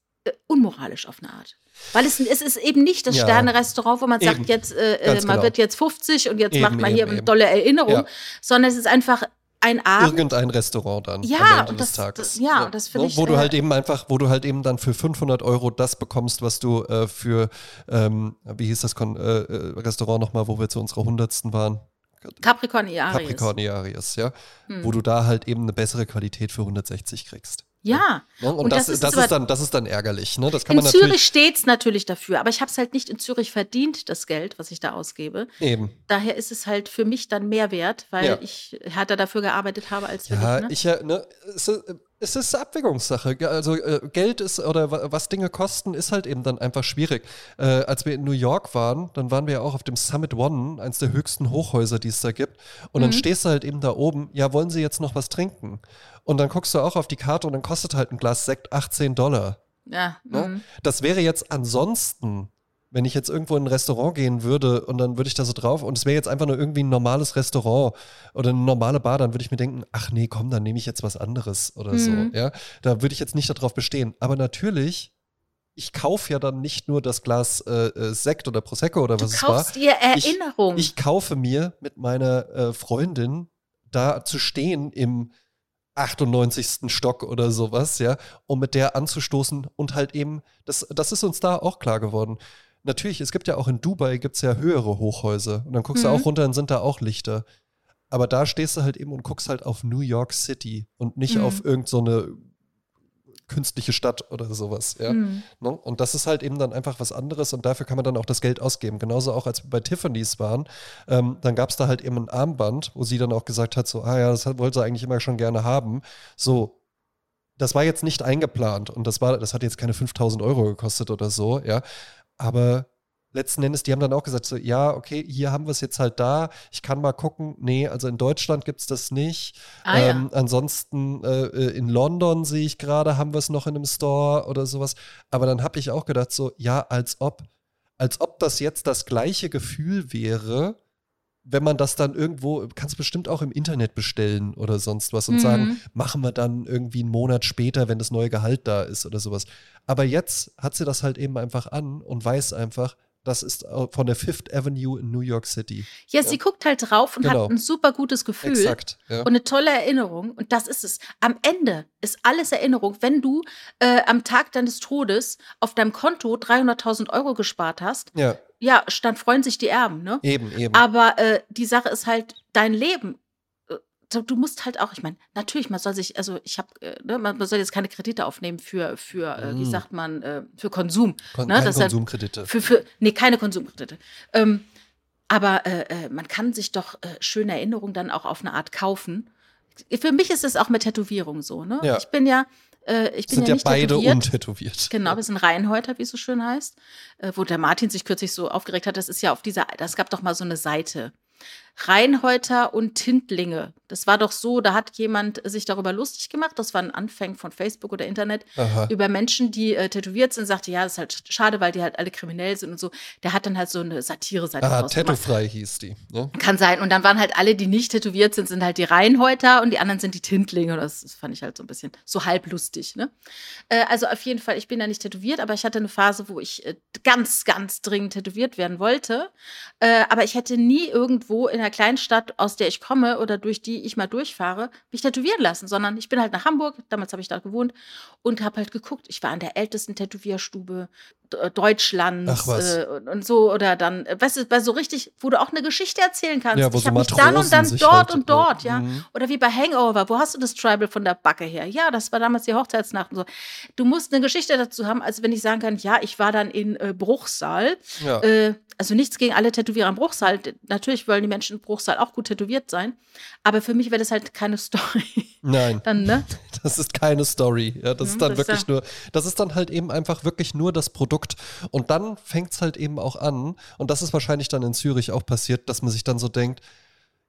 unmoralisch auf eine Art. Weil es, es ist eben nicht das ja. Sterne-Restaurant, wo man eben. sagt, jetzt, äh, äh man genau. wird jetzt 50 und jetzt eben, macht man hier eine tolle Erinnerung, ja. sondern es ist einfach ein Abend. Irgendein Restaurant dann ja, am Ende des das, Tages. Das, ja, ja, das finde ich. Wo du halt eben einfach, wo du halt eben dann für 500 Euro das bekommst, was du äh, für, ähm, wie hieß das Kon äh, äh Restaurant nochmal, wo wir zu unserer Hundertsten waren? Capricorn Iarius. Capricorn Iarius, ja. Hm. Wo du da halt eben eine bessere Qualität für 160 kriegst. Ja. ja. Und, und, das, das, ist, das ist, dann, das ist dann ärgerlich. Ne? Das kann in man Zürich steht es natürlich dafür, aber ich habe es halt nicht in Zürich verdient, das Geld, was ich da ausgebe. Eben. Daher ist es halt für mich dann mehr wert, weil ja. ich härter dafür gearbeitet habe als für ja, dich. Ne? Ich, ja, ne, es, es ist Abwägungssache. Also äh, Geld ist oder was Dinge kosten, ist halt eben dann einfach schwierig. Äh, als wir in New York waren, dann waren wir ja auch auf dem Summit One, eines der höchsten Hochhäuser, die es da gibt. Und mhm. dann stehst du halt eben da oben, ja, wollen Sie jetzt noch was trinken? Und dann guckst du auch auf die Karte und dann kostet halt ein Glas Sekt 18 Dollar. Ja. Ne? Mhm. Das wäre jetzt ansonsten, wenn ich jetzt irgendwo in ein Restaurant gehen würde und dann würde ich da so drauf und es wäre jetzt einfach nur irgendwie ein normales Restaurant oder eine normale Bar, dann würde ich mir denken, ach nee, komm, dann nehme ich jetzt was anderes oder mhm. so. Ja, da würde ich jetzt nicht darauf bestehen. Aber natürlich ich kaufe ja dann nicht nur das Glas äh, äh Sekt oder Prosecco oder was du es war. Du kaufst dir Erinnerung. Ich, ich, kaufe mir mit meiner äh, Freundin da zu stehen im 98. Stock oder sowas, ja, um mit der anzustoßen und halt eben, das, das ist uns da auch klar geworden. Natürlich, es gibt ja auch in Dubai gibt es ja höhere Hochhäuser und dann guckst mhm. du auch runter und sind da auch Lichter. Aber da stehst du halt eben und guckst halt auf New York City und nicht mhm. auf irgendeine so künstliche Stadt oder sowas. Ja? Mhm. Ne? Und das ist halt eben dann einfach was anderes und dafür kann man dann auch das Geld ausgeben. Genauso auch als wir bei Tiffany's waren, ähm, dann gab es da halt eben ein Armband, wo sie dann auch gesagt hat, so, ah ja, das wollte sie eigentlich immer schon gerne haben. So, das war jetzt nicht eingeplant und das war, das hat jetzt keine 5000 Euro gekostet oder so, ja. Aber letzten Endes, die haben dann auch gesagt, so, ja, okay, hier haben wir es jetzt halt da. Ich kann mal gucken. Nee, also in Deutschland gibt es das nicht. Ah, ja. ähm, ansonsten äh, äh, in London sehe ich gerade, haben wir es noch in einem Store oder sowas. Aber dann habe ich auch gedacht, so, ja, als ob, als ob das jetzt das gleiche Gefühl wäre, wenn man das dann irgendwo, kannst du bestimmt auch im Internet bestellen oder sonst was und Mhm. sagen, machen wir dann irgendwie einen Monat später, wenn das neue Gehalt da ist oder sowas. Aber jetzt hat sie das halt eben einfach an und weiß einfach, das ist von der Fifth Avenue in New York City. Ja, sie guckt halt drauf und Genau. hat ein super gutes Gefühl. Exakt. Ja. Und eine tolle Erinnerung. Und das ist es. Am Ende ist alles Erinnerung. Wenn du äh, am Tag deines Todes auf deinem Konto 300.000 Euro gespart hast, ja, ja, dann freuen sich die Erben, ne? eben, eben. Aber äh, die Sache ist halt dein Leben. Äh, Du musst halt auch, ich meine, natürlich, man soll sich, also ich habe, äh, ne, man soll jetzt keine Kredite aufnehmen für, für äh, wie Mm. sagt man, für Konsum. Kon ne, keine das Konsumkredite. Für, für, nee, keine Konsumkredite. Ähm, aber äh, man kann sich doch äh, schöne Erinnerungen dann auch auf eine Art kaufen. Für mich ist es auch mit Tätowierung so, ne? Ja. Ich bin ja, äh, ich bin Sind ja ja nicht beide tätowiert. untätowiert. Genau, wir sind Reihenhäuter, wie es so schön heißt. Äh, wo der Martin sich kürzlich so aufgeregt hat, das ist ja auf dieser, das gab doch mal so eine Seite. Reinhäuter und Tintlinge. Das war doch so, da hat jemand sich darüber lustig gemacht. Das war ein Anfang von Facebook oder Internet Aha. über Menschen, die äh, tätowiert sind, sagte, ja, das ist halt schade, weil die halt alle kriminell sind und so. Der hat dann halt so eine Satire-Seite Ah. Tattoo-frei hieß die. Ne? Kann sein. Und dann waren halt alle, die nicht tätowiert sind, sind halt die Reinhäuter und die anderen sind die Tintlinge. Das, das fand ich halt so ein bisschen so halblustig. Ne? Äh, also auf jeden Fall, ich bin ja nicht tätowiert, aber ich hatte eine Phase, wo ich äh, ganz, ganz dringend tätowiert werden wollte. Äh, aber ich hätte nie irgendwo in einer Kleinstadt, aus der ich komme oder durch die ich mal durchfahre, mich tätowieren lassen, sondern ich bin halt nach Hamburg, damals habe ich da gewohnt und habe halt geguckt. Ich war an der ältesten Tätowierstube D- Deutschlands äh, und, so oder dann, äh, weißt du, bei so richtig, wo du auch eine Geschichte erzählen kannst. Ja, wo ich so habe mich dann und dann dort halt, und dort, ja. Mhm. Oder wie bei Hangover, wo hast du das Tribal von der Backe her? Ja, das war damals die Hochzeitsnacht und so. Du musst eine Geschichte dazu haben, als wenn ich sagen kann, ja, ich war dann in äh, Bruchsal. Ja. Äh, also nichts gegen alle Tätowierer im Bruchsal. Natürlich wollen die Menschen im Bruchsal auch gut tätowiert sein. Aber für mich wäre das halt keine (laughs) Story. Nein, dann, ne? (laughs) das ist keine Story. Ja, das Mhm, ist dann das ist wirklich nur, das ist dann halt eben einfach wirklich nur das Produkt. Und dann fängt es halt eben auch an. Und das ist wahrscheinlich dann in Zürich auch passiert, dass man sich dann so denkt,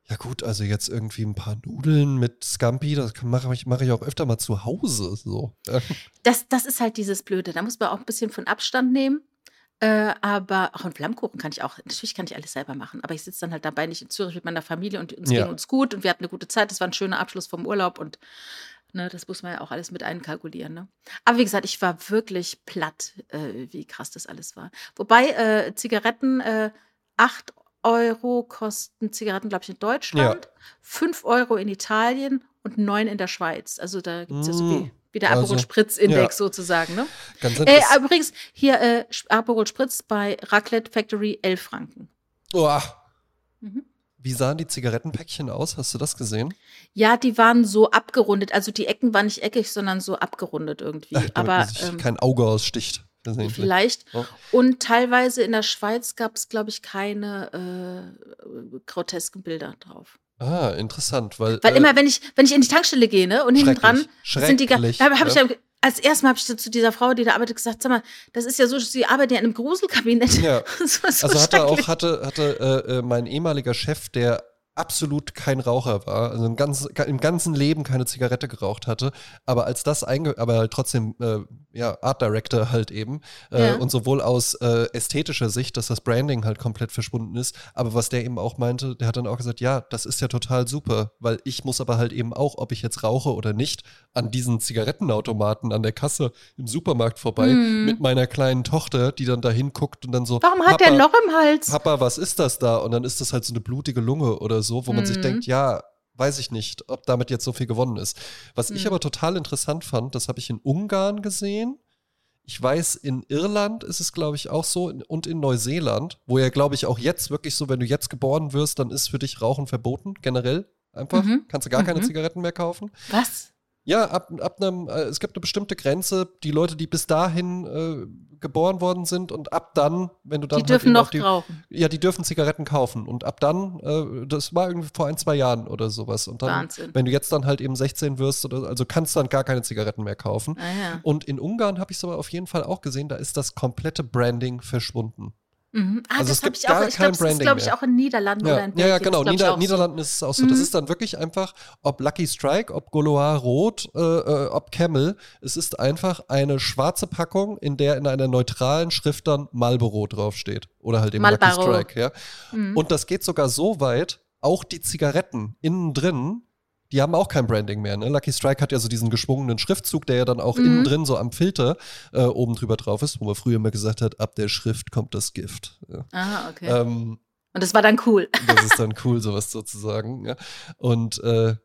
ja gut, also jetzt irgendwie ein paar Nudeln mit Scampi, das mache ich, mach ich auch öfter mal zu Hause. So. Ja. Das, das ist halt dieses Blöde. Da muss man auch ein bisschen von Abstand nehmen. Äh, aber auch einen Flammkuchen kann ich auch. Natürlich kann ich alles selber machen. Aber ich sitze dann halt dabei nicht in Zürich mit meiner Familie und uns Ja. ging uns gut und wir hatten eine gute Zeit. Das war ein schöner Abschluss vom Urlaub und ne, das muss man ja auch alles mit einkalkulieren. Ne? Aber wie gesagt, ich war wirklich platt, äh, wie krass das alles war. Wobei äh, Zigaretten äh, 8 Euro kosten Zigaretten, glaube ich, in Deutschland, 5 Euro in Italien und 9 in der Schweiz. Also da gibt es ja so Mm. wie, wie der Also, Aperol Spritz Index ja. sozusagen. Ne? Ganz Äh, übrigens, hier äh, Aperol Spritz bei Raclette Factory 11 Franken. Uah. Mhm. Wie sahen die Zigarettenpäckchen aus? Hast du das gesehen? Ja, die waren so abgerundet. Also die Ecken waren nicht eckig, sondern so abgerundet irgendwie. Damit Aber ähm, kein Auge aussticht. vielleicht. Ja. Und teilweise in der Schweiz gab es, glaube ich, keine äh, grotesken Bilder drauf. Ah, interessant, weil. Weil äh, immer, wenn ich, wenn ich in die Tankstelle gehe, ne, und hinten dran sind die da habe ich ja. dann, als erstes Mal habe ich zu dieser Frau, die da arbeitet, gesagt, sag mal, das ist ja so, sie arbeiten ja in einem Gruselkabinett. Ja. (laughs) So Also hatte auch, hatte, hatte äh, äh, mein ehemaliger Chef, der absolut kein Raucher war, also im ganzen, im ganzen Leben keine Zigarette geraucht hatte, aber als das einge aber halt trotzdem äh, ja, Art Director halt eben äh, Ja. und sowohl aus äh, ästhetischer Sicht, dass das Branding halt komplett verschwunden ist, aber was der eben auch meinte, der hat dann auch gesagt, ja, das ist ja total super, weil ich muss aber halt eben auch, ob ich jetzt rauche oder nicht, an diesen Zigarettenautomaten an der Kasse im Supermarkt vorbei Mhm. mit meiner kleinen Tochter, die dann dahin guckt und dann so Warum hat der noch im Hals? Papa, was ist das da? Und dann ist das halt so eine blutige Lunge oder so, wo man sich Mhm. denkt, ja, weiß ich nicht, ob damit jetzt so viel gewonnen ist. Was ich Mhm. aber total interessant fand, das habe ich in Ungarn gesehen. Ich weiß, in Irland ist es, glaube ich, auch so und in Neuseeland, wo ja, glaube ich, auch jetzt wirklich so, wenn du jetzt geboren wirst, dann ist für dich Rauchen verboten, generell einfach. Mhm. Kannst du gar keine Mhm. Zigaretten mehr kaufen. Was? Ja, ab, ab einem, äh, es gibt eine bestimmte Grenze, die Leute, die bis dahin äh, geboren worden sind und ab dann, wenn du dann. Die halt dürfen noch die, rauchen. Ja, die dürfen Zigaretten kaufen. Und ab dann, äh, das war irgendwie vor ein, zwei Jahren oder sowas. Und dann, Wahnsinn. wenn du jetzt dann halt eben 16 wirst, oder, also kannst du dann gar keine Zigaretten mehr kaufen. Ah, ja. Und in Ungarn habe ich es aber auf jeden Fall auch gesehen, da ist das komplette Branding verschwunden. Mhm. Ah, also es gibt ich gar auch, kein glaub, Branding Das ist, glaube ich, auch in Niederlanden ja. oder in Belgien. Ja, ja, genau. Nieder Niederlanden so. ist es auch so. Mhm. Das ist dann wirklich einfach, ob Lucky Strike, ob Goloir Rot, äh, äh, ob Camel. Es ist einfach eine schwarze Packung, in der in einer neutralen Schrift dann Marlboro draufsteht. Oder halt eben Marlboro. Lucky Strike, ja. Mhm. Und das geht sogar so weit, auch die Zigaretten innen drin die haben auch kein Branding mehr. Ne? Lucky Strike hat ja so diesen geschwungenen Schriftzug, der ja dann auch mhm. innen drin so am Filter äh, oben drüber drauf ist, wo man früher immer gesagt hat, ab der Schrift kommt das Gift. Ja. Ah, okay. Ähm, und das war dann cool. das ist dann cool, sowas sozusagen. Ja. Und äh,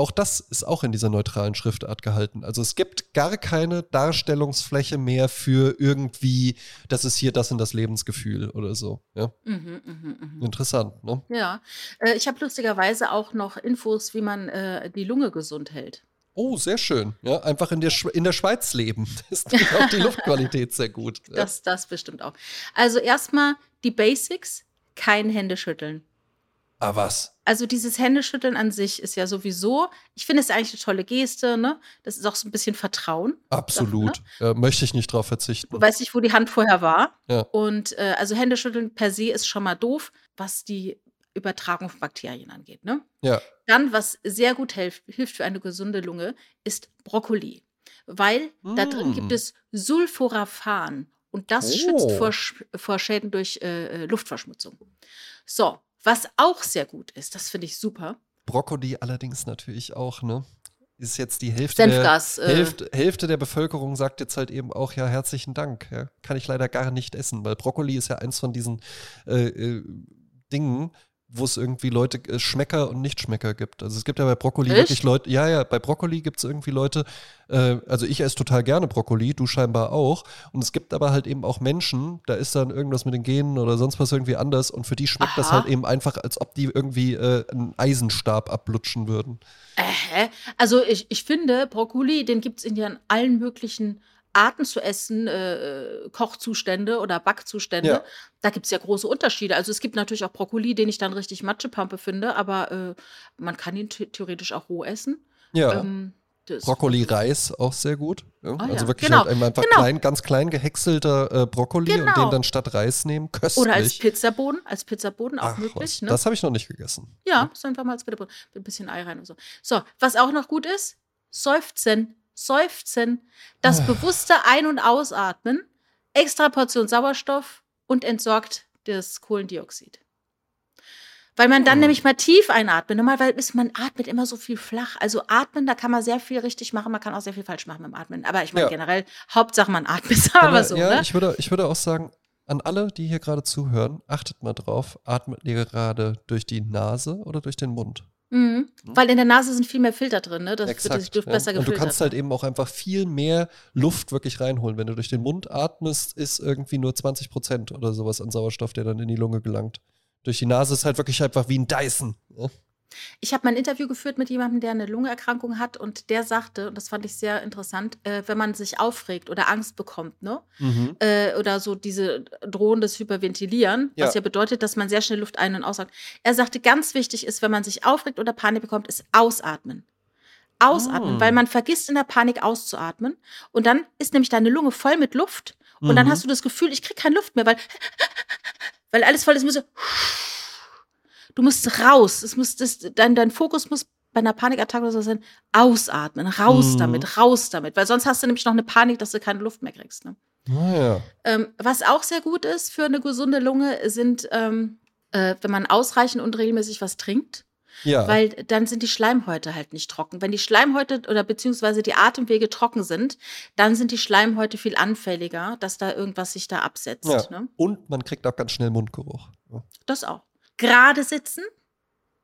auch das ist auch in dieser neutralen Schriftart gehalten. Also es gibt gar keine Darstellungsfläche mehr für irgendwie, das ist hier das in das Lebensgefühl oder so. Ja? Mhm, mh, mh. Interessant, ne? Ja. Äh, ich habe lustigerweise auch noch Infos, wie man äh, die Lunge gesund hält. Oh, sehr schön. Ja, einfach in der, Sch in der Schweiz leben. (laughs) ist auch die (laughs) Luftqualität sehr gut. Ja. Das, das bestimmt auch. Also erstmal die Basics, kein Händeschütteln. Ah, was? Also dieses Händeschütteln an sich ist ja sowieso, ich finde es eigentlich eine tolle Geste, ne? Das ist auch so ein bisschen Vertrauen. Absolut. Ne? äh, möchte ich nicht drauf verzichten. Du weißt nicht, wo die Hand vorher war. Ja. Und äh, also Händeschütteln per se ist schon mal doof, was die Übertragung von Bakterien angeht, ne? Ja. Dann, was sehr gut hilft, hilft für eine gesunde Lunge, ist Brokkoli. Weil mm. da drin gibt mm. es Sulforaphan und das oh. schützt vor, vor Schäden durch äh, äh Luftverschmutzung. So, was auch sehr gut ist, das finde ich super. Brokkoli allerdings natürlich auch, ne? Ist jetzt die Hälfte Senfgas, der, äh. Hälfte, Hälfte, der Bevölkerung sagt jetzt halt eben auch, ja, herzlichen Dank. Ja, kann ich leider gar nicht essen, weil Brokkoli ist ja eins von diesen äh, äh, Dingen, wo es irgendwie Leute äh, Schmecker und Nichtschmecker gibt. Also es gibt ja bei Brokkoli Echt? wirklich Leute, ja, ja, bei Brokkoli gibt es irgendwie Leute, äh, also ich esse total gerne Brokkoli, du scheinbar auch. Und es gibt aber halt eben auch Menschen, da ist dann irgendwas mit den Genen oder sonst was irgendwie anders und für die schmeckt Aha. das halt eben einfach, als ob die irgendwie äh, einen Eisenstab ablutschen würden. Äh, also ich, ich finde, Brokkoli, den gibt es in allen möglichen Arten zu essen, äh, Kochzustände oder Backzustände, ja. da gibt es ja große Unterschiede. Also es gibt natürlich auch Brokkoli, den ich dann richtig Matschepampe finde, aber äh, man kann ihn theoretisch auch roh essen. Ja. Ähm, Brokkoli-Reis auch sehr gut. Ja? Oh, also wirklich genau. halt einfach genau. klein, ganz klein gehäckselter äh, Brokkoli genau. und den dann statt Reis nehmen. Köstlich. Oder als Pizzaboden, als Pizzaboden auch Ach, möglich. Ne? Das habe ich noch nicht gegessen. Ja, ja. ist einfach mal als Pizzaboden. Mit ein bisschen Ei rein und so. So, was auch noch gut ist, Seufzen. Seufzen, das oh. bewusste Ein- und Ausatmen, extra Portion Sauerstoff und entsorgt das Kohlendioxid. Weil man dann oh. nämlich mal tief einatmet. Normalerweise ist man atmet immer so viel flach. Also atmen, da kann man sehr viel richtig machen, man kann auch sehr viel falsch machen beim Atmen. Aber ich meine ja. generell, Hauptsache man atmet, (laughs) aber, aber so. Ja, ne? ich, würde, ich würde auch sagen, an alle, die hier gerade zuhören, achtet mal drauf, atmet ihr gerade durch die Nase oder durch den Mund? Mhm. Hm? Weil in der Nase sind viel mehr Filter drin, ne? Das Exakt, wird das ja. besser gefiltert. Und du kannst halt eben auch einfach viel mehr Luft wirklich reinholen. Wenn du durch den Mund atmest, ist irgendwie nur 20 Prozent oder sowas an Sauerstoff, der dann in die Lunge gelangt. Durch die Nase ist halt wirklich einfach wie ein Dyson. Ne? Ich habe mal ein Interview geführt mit jemandem, der eine Lungenerkrankung hat und der sagte, und das fand ich sehr interessant, äh, wenn man sich aufregt oder Angst bekommt, ne? Mhm. Äh, oder so diese drohendes Hyperventilieren, ja. was ja bedeutet, dass man sehr schnell Luft ein- und ausatmet. Er sagte, ganz wichtig ist, wenn man sich aufregt oder Panik bekommt, ist ausatmen. Ausatmen, oh. weil man vergisst in der Panik auszuatmen und dann ist nämlich deine Lunge voll mit Luft und mhm. dann hast du das Gefühl, ich kriege keine Luft mehr, weil, weil alles voll ist, muss so Du musst raus. Es muss, das, dein, dein Fokus muss bei einer Panikattacke oder so sein, ausatmen, raus mhm. damit, raus damit. Weil sonst hast du nämlich noch eine Panik, dass du keine Luft mehr kriegst. Ne? Ah, ja. ähm, was auch sehr gut ist für eine gesunde Lunge, sind, ähm, äh, wenn man ausreichend und regelmäßig was trinkt. Ja. Weil dann sind die Schleimhäute halt nicht trocken. Wenn die Schleimhäute oder beziehungsweise die Atemwege trocken sind, dann sind die Schleimhäute viel anfälliger, dass da irgendwas sich da absetzt. Ja. Ne? Und man kriegt auch ganz schnell Mundgeruch. Das auch gerade sitzen.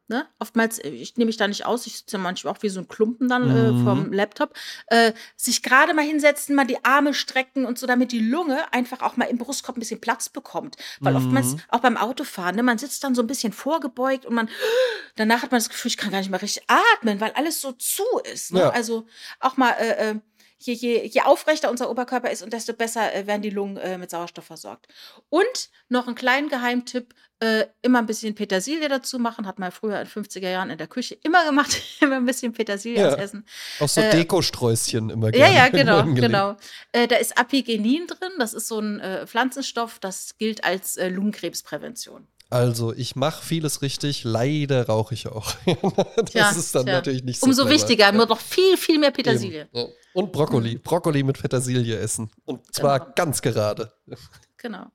Ne? Oftmals, äh, ich nehme mich da nicht aus, ich sitze manchmal auch wie so ein Klumpen dann äh, Mhm. vom Laptop. Äh, sich gerade mal hinsetzen, mal die Arme strecken und so, damit die Lunge einfach auch mal im Brustkorb ein bisschen Platz bekommt. Weil Mhm. oftmals auch beim Autofahren, ne, man sitzt dann so ein bisschen vorgebeugt und man, (gasps) danach hat man das Gefühl, ich kann gar nicht mal richtig atmen, weil alles so zu ist. Ne? Ja. Also auch mal, äh, äh, je, je, je aufrechter unser Oberkörper ist und desto besser äh, werden die Lungen äh, mit Sauerstoff versorgt. Und noch einen kleinen Geheimtipp, äh, immer ein bisschen Petersilie dazu machen. Hat man früher in 50er Jahren in der Küche immer gemacht. (laughs) immer ein bisschen Petersilie Ja. Essen. Auch so Äh, Dekosträußchen immer Ja, gerne. ja, (laughs) in genau, genau. Äh, da ist Apigenin drin. Das ist so ein äh, Pflanzenstoff, das gilt als äh, Lungenkrebsprävention. Also, ich mache vieles richtig, leider rauche ich auch. (laughs) das Tja, ist dann tja. natürlich nicht so Umso clever. wichtiger, nur noch viel, viel mehr Petersilie. Ja. Und Brokkoli. Brokkoli mit Petersilie essen. Und zwar Genau. ganz gerade. Genau.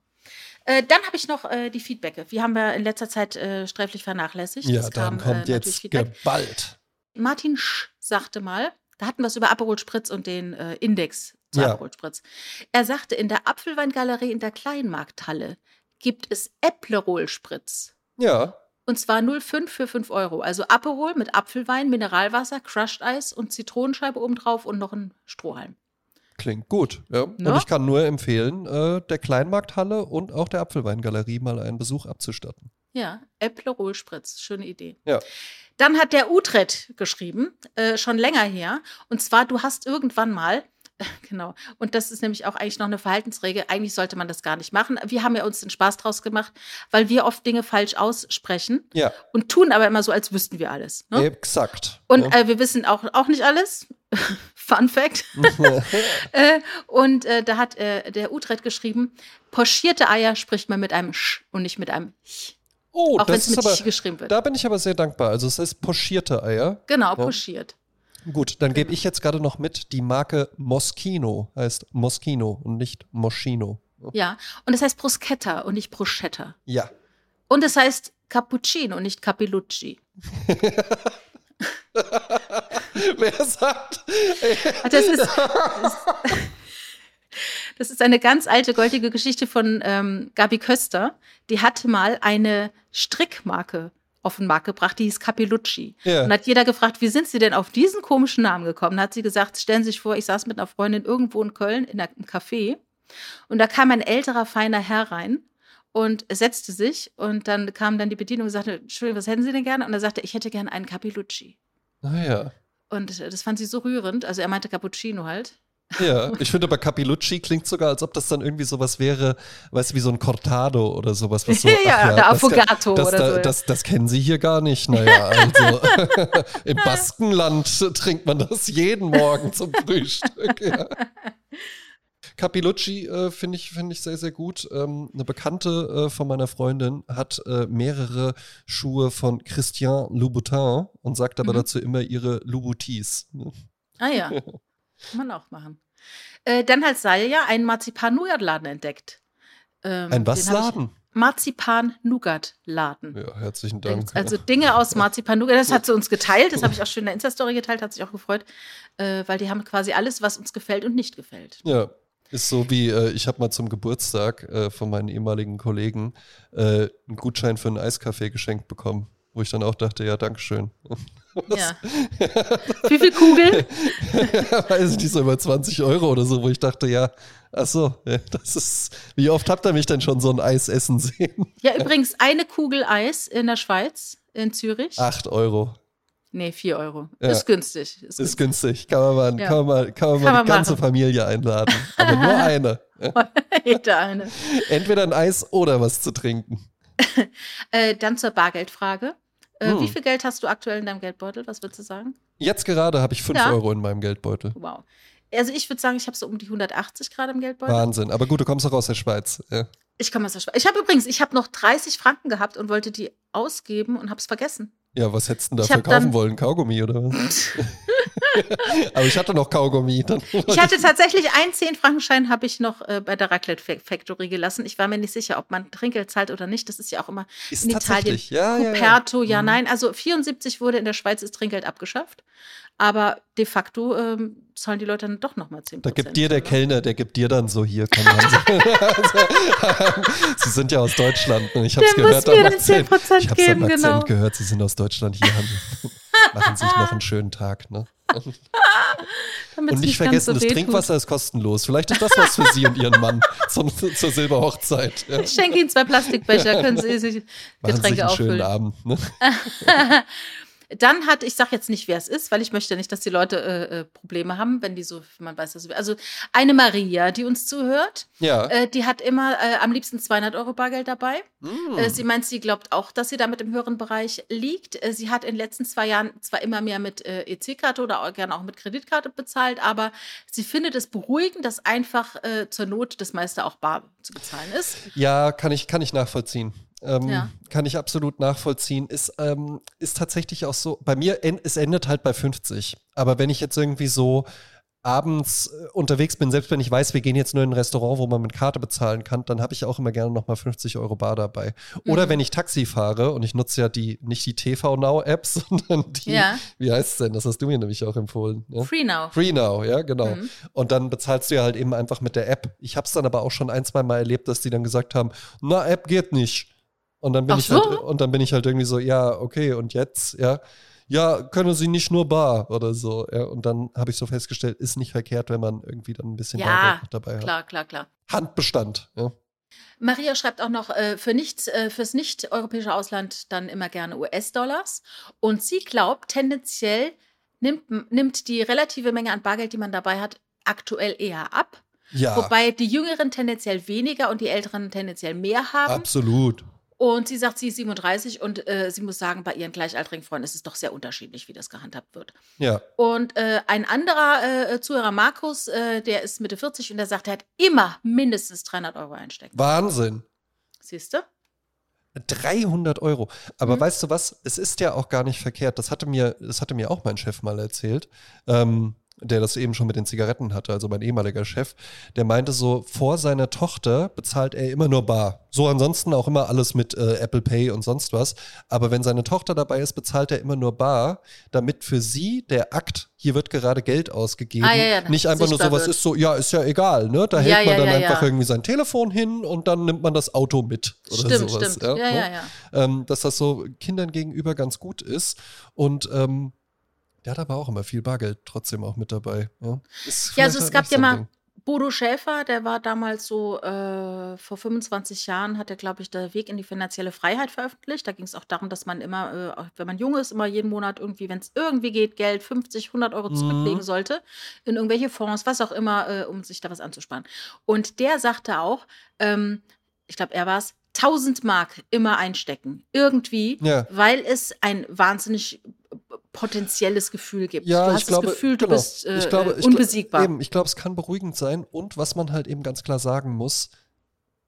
Äh, dann habe ich noch äh, die Feedbacke. Die haben wir in letzter Zeit äh, sträflich vernachlässigt. Ja, Es dann kam, äh, kommt natürlich jetzt Feedback. geballt. Martin Sch sagte mal, da hatten wir es über Aperol Spritz und den äh, Index zu Ja. Aperol Spritz. Er sagte, in der Apfelweingalerie in der Kleinmarkthalle gibt es Äpplerol Spritz. Ja, Und zwar 0,5 für 5 Euro. Also Aperol mit Apfelwein, Mineralwasser, Crushed Eis und Zitronenscheibe obendrauf und noch ein Strohhalm. klingt gut. Ja. Ne? Und ich kann nur empfehlen, äh, der Kleinmarkthalle und auch der Apfelweingalerie mal einen Besuch abzustatten. Ja, Äpplerol Spritz. Schöne Idee. Ja. Dann hat der Utrecht geschrieben, äh, schon länger her. Und zwar, du hast irgendwann mal, (laughs) genau, und das ist nämlich auch eigentlich noch eine Verhaltensregel, eigentlich sollte man das gar nicht machen. Wir haben ja uns den Spaß draus gemacht, weil wir oft Dinge falsch aussprechen Ja, und tun aber immer so, als wüssten wir alles. Ne? exakt. Und ja. äh, wir wissen auch, auch nicht alles. (laughs) Fun Fact. (laughs) äh, und äh, da hat äh, der Utrecht geschrieben, pochierte Eier spricht man mit einem Sch und nicht mit einem Ch. oh, auch wenn das es ist mit aber, Ch geschrieben wird. da bin ich aber sehr dankbar. Also es heißt pochierte Eier. genau, pochiert. Gut, dann gebe ich jetzt gerade noch mit, die Marke Moschino heißt Moschino und nicht Moschino. Ja, und es heißt Bruschetta und nicht Bruschetta. Ja. Und es heißt Cappuccino und nicht Capellucci. (laughs) Wer sagt? (laughs) Das ist, das ist eine ganz alte, goldige Geschichte von ähm, Gabi Köster. Die hatte mal eine Strickmarke auf den Markt gebracht, die hieß Capellucci. Ja. Und hat jeder gefragt, wie sind Sie denn auf diesen komischen Namen gekommen? Da hat sie gesagt, stellen Sie sich vor, ich saß mit einer Freundin irgendwo in Köln in einem Café und da kam ein älterer, feiner Herr rein und setzte sich und dann kam dann die Bedienung und sagte, Entschuldigung, was hätten Sie denn gerne? Und er sagte, ich hätte gerne einen Capellucci. Naja. Und das fand sie so rührend. Also er meinte Cappuccino halt. Ja, ich finde aber Capillucci klingt sogar, als ob das dann irgendwie sowas wäre, weißt du, wie so ein Cortado oder sowas. Was so, (laughs) Ja, oder das- Affogato das, oder so, ja. Das, das kennen Sie hier gar nicht. Naja, also (laughs) im Baskenland trinkt man das jeden Morgen zum Frühstück. Ja. Äh, finde ich, find ich sehr, sehr gut. Ähm, eine Bekannte äh, von meiner Freundin hat äh, mehrere Schuhe von Christian Louboutin und sagt aber Mhm. dazu immer ihre Louboutis. Ah ja, (laughs) kann man auch machen. Äh, dann hat Salja einen Marzipan-Nougat-Laden entdeckt. Ähm, Ein was Laden? Marzipan-Nougat-Laden. Ja, herzlichen Dank. Also Dinge aus Marzipan-Nougat, das hat sie uns geteilt, das habe ich auch schön in der Insta-Story geteilt, hat sich auch gefreut, äh, weil die haben quasi alles, was uns gefällt und nicht gefällt. Ja, ist so wie, äh, ich habe mal zum Geburtstag äh, von meinen ehemaligen Kollegen äh, einen Gutschein für einen Eiskaffee geschenkt bekommen, wo ich dann auch dachte, ja, Dankeschön. Ja. (laughs) Wie viel Kugeln? (laughs) Weiß ich nicht, so über 20 Euro oder so, wo ich dachte, ja, ach so, das ist, wie oft habt ihr mich denn schon so ein Eis essen sehen? Ja, übrigens, eine Kugel Eis in der Schweiz, in Zürich. 8 Euro. Nee, 4 Euro. Ja. Ist günstig. Ist Ist günstig. Kann man mal, Ja. kann man mal, kann man Kann mal man die ganze machen. Familie einladen. (laughs) Aber nur eine. Jeder eine. Entweder ein Eis oder was zu trinken. Äh, dann zur Bargeldfrage. Äh, Hm. Wie viel Geld hast du aktuell in deinem Geldbeutel? Was würdest du sagen? Jetzt gerade habe ich 5 Ja. Euro in meinem Geldbeutel. Wow. Also ich würde sagen, ich habe so um die 180 gerade im Geldbeutel. Wahnsinn. Aber gut, du kommst auch aus der Schweiz. Ja. Ich komme aus der Schweiz. Ich habe übrigens, ich habe noch 30 Franken gehabt und wollte die ausgeben und habe es vergessen. Ja, was hättest du denn da verkaufen wollen? Kaugummi oder was? (laughs) Aber ich hatte noch Kaugummi. Ich hatte tatsächlich einen 10-Frankenschein habe ich noch äh, bei der Raclette Fa- Factory gelassen. Ich war mir nicht sicher, ob man Trinkgeld zahlt oder nicht. Das ist ja auch immer ist in Italien. Ja, ja, ja. Cuperto, ja, Mhm. nein. Also 74 wurde in der Schweiz das Trinkgeld abgeschafft. Aber de facto ähm, zahlen die Leute dann doch nochmal 10% Da gibt dir der ne? Kellner, der gibt dir dann so hier. Komm, (laughs) Sie sind ja aus Deutschland. Ne? Ich habe es gehört. Muss mir dann 10 ich habe geben, am Akzent genau. gehört, Sie sind aus Deutschland hier. machen sich noch einen schönen Tag. Ne? (laughs) und nicht vergessen, so das Trinkwasser ist kostenlos. Vielleicht ist das was für Sie und Ihren Mann zum, zur Silberhochzeit. Ja. Ich schenke Ihnen zwei Plastikbecher, können Sie sich Getränke Machen sich einen auffüllen. schönen Abend. Ne? (laughs) Dann hat, ich sage jetzt nicht, wer es ist, weil ich möchte nicht, dass die Leute äh, äh, Probleme haben, wenn die so, man weiß das. Also eine Maria, die uns zuhört, Ja. äh, die hat immer äh, am liebsten 200 Euro Bargeld dabei. Mm. Äh, sie meint, sie glaubt auch, dass sie damit im höheren Bereich liegt. Äh, sie hat in den letzten zwei Jahren zwar immer mehr mit EC-Karte oder auch gerne auch mit Kreditkarte bezahlt, aber sie findet es beruhigend, dass einfach zur Not das meiste auch bar zu bezahlen ist. Ja, kann ich, kann ich nachvollziehen. Ähm, Ja. Kann ich absolut nachvollziehen. Ist, ähm, ist tatsächlich auch so, bei mir, en es endet halt bei 50. Aber wenn ich jetzt irgendwie so abends äh, unterwegs bin, selbst wenn ich weiß, wir gehen jetzt nur in ein Restaurant, wo man mit Karte bezahlen kann, dann habe ich auch immer gerne nochmal 50 Euro bar dabei. Oder Mhm. wenn ich Taxi fahre und ich nutze ja die, nicht die TV Now App, (laughs) sondern die, Ja. wie heißt es denn? Das hast du mir nämlich auch empfohlen. Ja? Free now. Free Now, ja, genau. Mhm. Und dann bezahlst du ja halt eben einfach mit der App. Ich habe es dann aber auch schon ein, zwei Mal erlebt, dass die dann gesagt haben, na, App geht nicht. Und dann bin Ach ich so? halt, und dann bin ich halt irgendwie so, ja, okay, und jetzt, ja. Ja, können sie nicht nur bar oder so. Ja, und dann habe ich so festgestellt, ist nicht verkehrt, wenn man irgendwie dann ein bisschen Ja, dabei hat. Klar, klar, klar. Handbestand, ja. Maria schreibt auch noch äh, für nicht, äh, fürs nicht-europäische Ausland dann immer gerne US-Dollars. Und sie glaubt, tendenziell nimmt, nimmt die relative Menge an Bargeld, die man dabei hat, aktuell eher ab. Ja, Wobei die Jüngeren tendenziell weniger und die Älteren tendenziell mehr haben. absolut. Und sie sagt, sie ist 37 und äh, sie muss sagen, bei ihren gleichaltrigen Freunden ist es doch sehr unterschiedlich, wie das gehandhabt wird. Ja. Und äh, ein anderer äh, Zuhörer, Markus, äh, der ist Mitte 40 und der sagt, er hat immer mindestens 300 Euro einstecken. Wahnsinn. Siehst du? 300 Euro. Aber Mhm. weißt du was? Es ist ja auch gar nicht verkehrt. Das hatte mir, das hatte mir auch mein Chef mal erzählt, ähm, der das eben schon mit den Zigaretten hatte, also mein ehemaliger Chef. Der meinte so, vor seiner Tochter bezahlt er immer nur bar. So ansonsten auch immer alles mit äh, Apple Pay und sonst was. Aber wenn seine Tochter dabei ist, bezahlt er immer nur bar, damit für sie der Akt, hier wird gerade Geld ausgegeben, Ah, ja, ja, nicht einfach nur sowas wird. ist so, ja, ist ja egal, ne? Da Ja, hält man dann einfach irgendwie sein Telefon hin und dann nimmt man das Auto mit. Oder Stimmt, sowas, stimmt. Ja, ne? ja, ja. ähm, dass das so Kindern gegenüber ganz gut ist. Und ähm, der hat aber auch immer viel Bargeld trotzdem auch mit dabei. Ja, Ja, also es halt gab ja so mal. Bodo Schäfer, der war damals so, äh, vor 25 Jahren hat er, glaube ich, der Weg in die finanzielle Freiheit veröffentlicht. Da ging es auch darum, dass man immer, äh, wenn man jung ist, immer jeden Monat irgendwie, wenn es irgendwie geht, Geld 50, 100 Euro Mhm. zurücklegen sollte in irgendwelche Fonds, was auch immer, äh, um sich da was anzusparen. Und der sagte auch, ähm, ich glaube, er war es, 1000 Mark immer einstecken. Irgendwie, Ja. weil es ein wahnsinnig potenzielles Gefühl gibt. Ja, du hast ich glaube, das Gefühl, du genau. bist äh, ich glaube, äh, ich, unbesiegbar. Eben, ich glaube, es kann beruhigend sein. Und was man halt eben ganz klar sagen muss,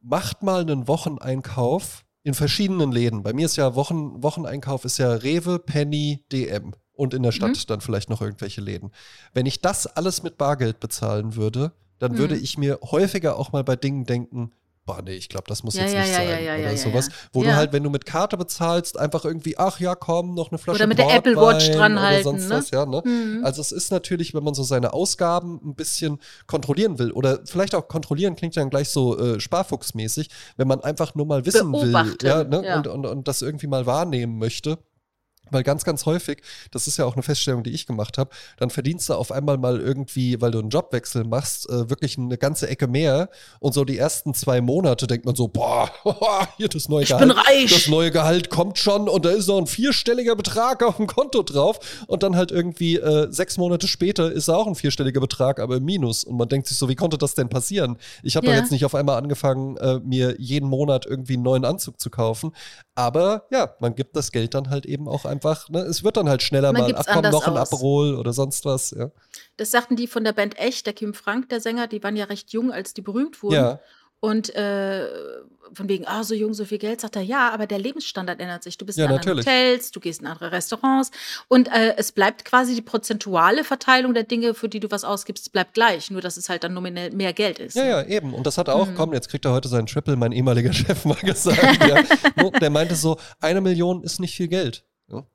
macht mal einen Wocheneinkauf in verschiedenen Läden. Bei mir ist ja Wochen, Wocheneinkauf ist ja Rewe, Penny, DM. Und in der Stadt Mhm. dann vielleicht noch irgendwelche Läden. Wenn ich das alles mit Bargeld bezahlen würde, dann würde Mhm. ich mir häufiger auch mal bei Dingen denken, boah, nee, ich glaube, das muss Ja, jetzt ja, nicht ja, sein ja, ja, oder sowas. Wo du halt, wenn du mit Karte bezahlst, einfach irgendwie, ach ja, komm, noch eine Flasche Oder mit der Apple Watch Portwein dran oder halten, sonst ne? was, ja, ne? Mhm. Also es ist natürlich, wenn man so seine Ausgaben ein bisschen kontrollieren will oder vielleicht auch kontrollieren klingt dann gleich so äh, sparfuchsmäßig, wenn man einfach nur mal wissen Beobachten, will ja, ne? Und, und, und das irgendwie mal wahrnehmen möchte. Weil ganz, ganz häufig, das ist ja auch eine Feststellung, die ich gemacht habe, dann verdienst du auf einmal mal irgendwie, weil du einen Jobwechsel machst, äh, wirklich eine ganze Ecke mehr. Und so die ersten zwei Monate denkt man so, boah, (laughs) hier das neue Ich Gehalt. bin reich. Das neue Gehalt kommt schon und da ist noch ein vierstelliger Betrag auf dem Konto drauf. Und dann halt irgendwie äh, sechs Monate später ist auch ein vierstelliger Betrag, aber im Minus. Und man denkt sich so, wie konnte das denn passieren? Ich habe Ja. doch jetzt nicht auf einmal angefangen, äh, mir jeden Monat irgendwie einen neuen Anzug zu kaufen. Aber ja, man gibt das Geld dann halt eben auch einfach, ne? es wird dann halt schneller Man mal, ach komm, noch ein. Aperol oder sonst was. Ja. Das sagten die von der Band Echt, der Kim Frank, der Sänger, die waren ja recht jung, als die berühmt wurden. ja. Und äh, von wegen, ah, so jung, so viel Geld, sagt er, ja, aber der Lebensstandard ändert sich. Du bist Ja, in anderen natürlich. Hotels, du gehst in andere Restaurants und äh, es bleibt quasi die prozentuale Verteilung der Dinge, für die du was ausgibst, bleibt gleich, nur dass es halt dann nominell mehr Geld ist. Ja, ne? ja, eben. Und das hat auch, Mhm. komm, jetzt kriegt er heute seinen Triple, mein ehemaliger (laughs) Chef mal gesagt. ja. (laughs) Der meinte so, eine Million ist nicht viel Geld. Ja.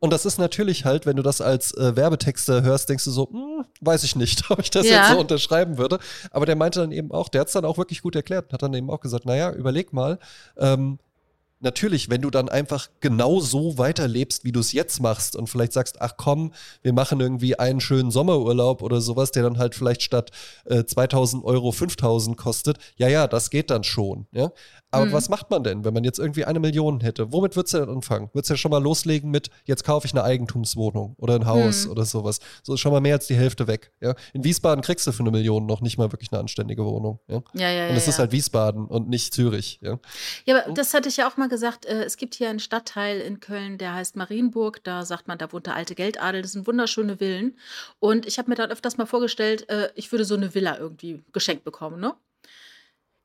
Und das ist natürlich halt, wenn du das als äh, Werbetexte hörst, denkst du so, hm, weiß ich nicht, (laughs) ob ich das Ja. jetzt so unterschreiben würde. Aber der meinte dann eben auch, der hat es dann auch wirklich gut erklärt und hat dann eben auch gesagt, naja, überleg mal, ähm, natürlich, wenn du dann einfach genau so weiterlebst, wie du es jetzt machst und vielleicht sagst, ach komm, wir machen irgendwie einen schönen Sommerurlaub oder sowas, der dann halt vielleicht statt äh, 2000 Euro 5000 kostet, ja, ja, das geht dann schon, ja. Aber Mhm. was macht man denn, wenn man jetzt irgendwie eine Million hätte? Womit würdest du denn anfangen? Würdest du ja schon mal loslegen mit, jetzt kaufe ich eine Eigentumswohnung oder ein Haus Mhm. oder sowas. So ist schon mal mehr als die Hälfte weg. Ja? In Wiesbaden kriegst du für eine Million noch nicht mal wirklich eine anständige Wohnung. Ja? Ja, ja, ja. Und es ja. ist halt Wiesbaden und nicht Zürich. Ja? Ja, aber das hatte ich ja auch mal gesagt. Äh, es gibt hier einen Stadtteil in Köln, der heißt Marienburg. Da sagt man, da wohnt der alte Geldadel. Das sind wunderschöne Villen. Und ich habe mir dann öfters mal vorgestellt, äh, ich würde so eine Villa irgendwie geschenkt bekommen, ne?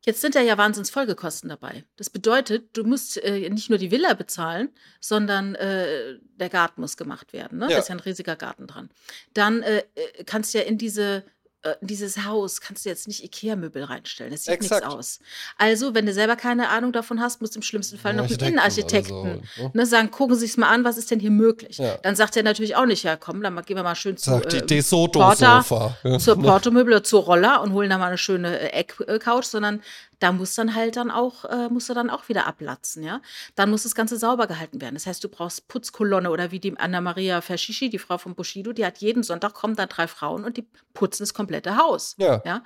Jetzt sind da ja wahnsinns Folgekosten dabei. Das bedeutet, du musst äh, nicht nur die Villa bezahlen, sondern äh, der Garten muss gemacht werden. Ne? Ja. Da ist ja ein riesiger Garten dran. Dann äh, äh, kannst du ja in diese äh, in dieses Haus kannst du jetzt nicht Ikea-Möbel reinstellen. Das sieht nichts aus. Also, wenn du selber keine Ahnung davon hast, musst du im schlimmsten Fall noch einen Architekten Innenarchitekten oder so, ne? ne, sagen, gucken Sie es mal an, was ist denn hier möglich? Ja. Dann sagt er natürlich auch nicht, ja komm, dann gehen wir mal schön zu, die äh, DeSoto-Sofa. Ja. zur (laughs) Portomöbel oder zur Roller und holen da mal eine schöne äh, Eckcouch, sondern da muss dann halt dann auch, äh, musst du dann auch wieder ablatzen, ja. Dann muss das Ganze sauber gehalten werden. Das heißt, du brauchst Putzkolonne oder wie die Anna-Maria Verschischi, die Frau von Bushido, die hat jeden Sonntag kommen da drei Frauen und die putzen das komplette Haus. Ja. Ja.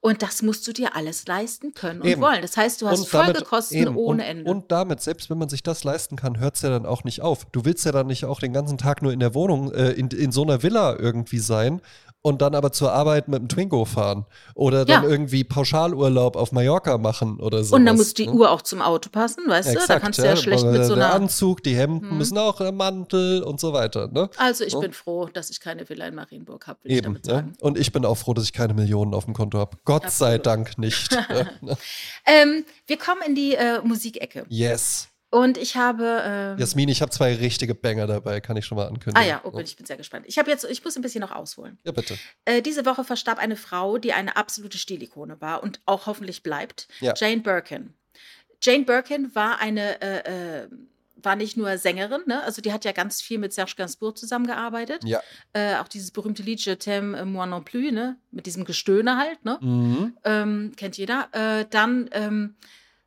Und das musst du dir alles leisten können und Eben. wollen. Das heißt, du hast Und damit- Folgekosten eben. ohne und, Ende. Und damit, selbst wenn man sich das leisten kann, hört es ja dann auch nicht auf. Du willst ja dann nicht auch den ganzen Tag nur in der Wohnung, äh, in, in so einer Villa irgendwie sein und dann aber zur Arbeit mit dem Twingo fahren. Oder dann Ja. irgendwie Pauschalurlaub auf Mallorca machen oder so. und dann muss die Uhr auch zum Auto passen, weißt du? Da kannst du ja, schlecht weil mit so der einer. Anzug, die Hemden Mhm. müssen auch, der Mantel und so weiter. Ne? Also ich So. bin froh, dass ich keine Villa in Marienburg habe, will ich Eben. damit Ne? sagen. Und ich bin auch froh, dass ich keine Millionen auf dem Konto habe. Gott sei Absolut. Dank nicht. ja, (laughs) ne? Ähm, wir kommen in die äh, Musikecke. yes. Und ich habe. Ähm, Jasmin, ich habe zwei richtige Banger dabei, kann ich schon mal ankündigen. ah ja, oh, bin, ich bin sehr gespannt. Ich habe jetzt, ich muss ein bisschen noch ausholen. Ja, bitte. Äh, diese Woche verstarb eine Frau, die eine absolute Stilikone war und auch hoffentlich bleibt. Ja. Jane Birkin. Jane Birkin war eine, äh, äh, war nicht nur Sängerin, ne? also die hat ja ganz viel mit Serge Gainsbourg zusammengearbeitet. Ja. Äh, auch dieses berühmte Lied Je t'aime moi non plus, ne? mit diesem Gestöhne halt, ne? Mhm. ähm, kennt jeder. Äh, dann, ähm,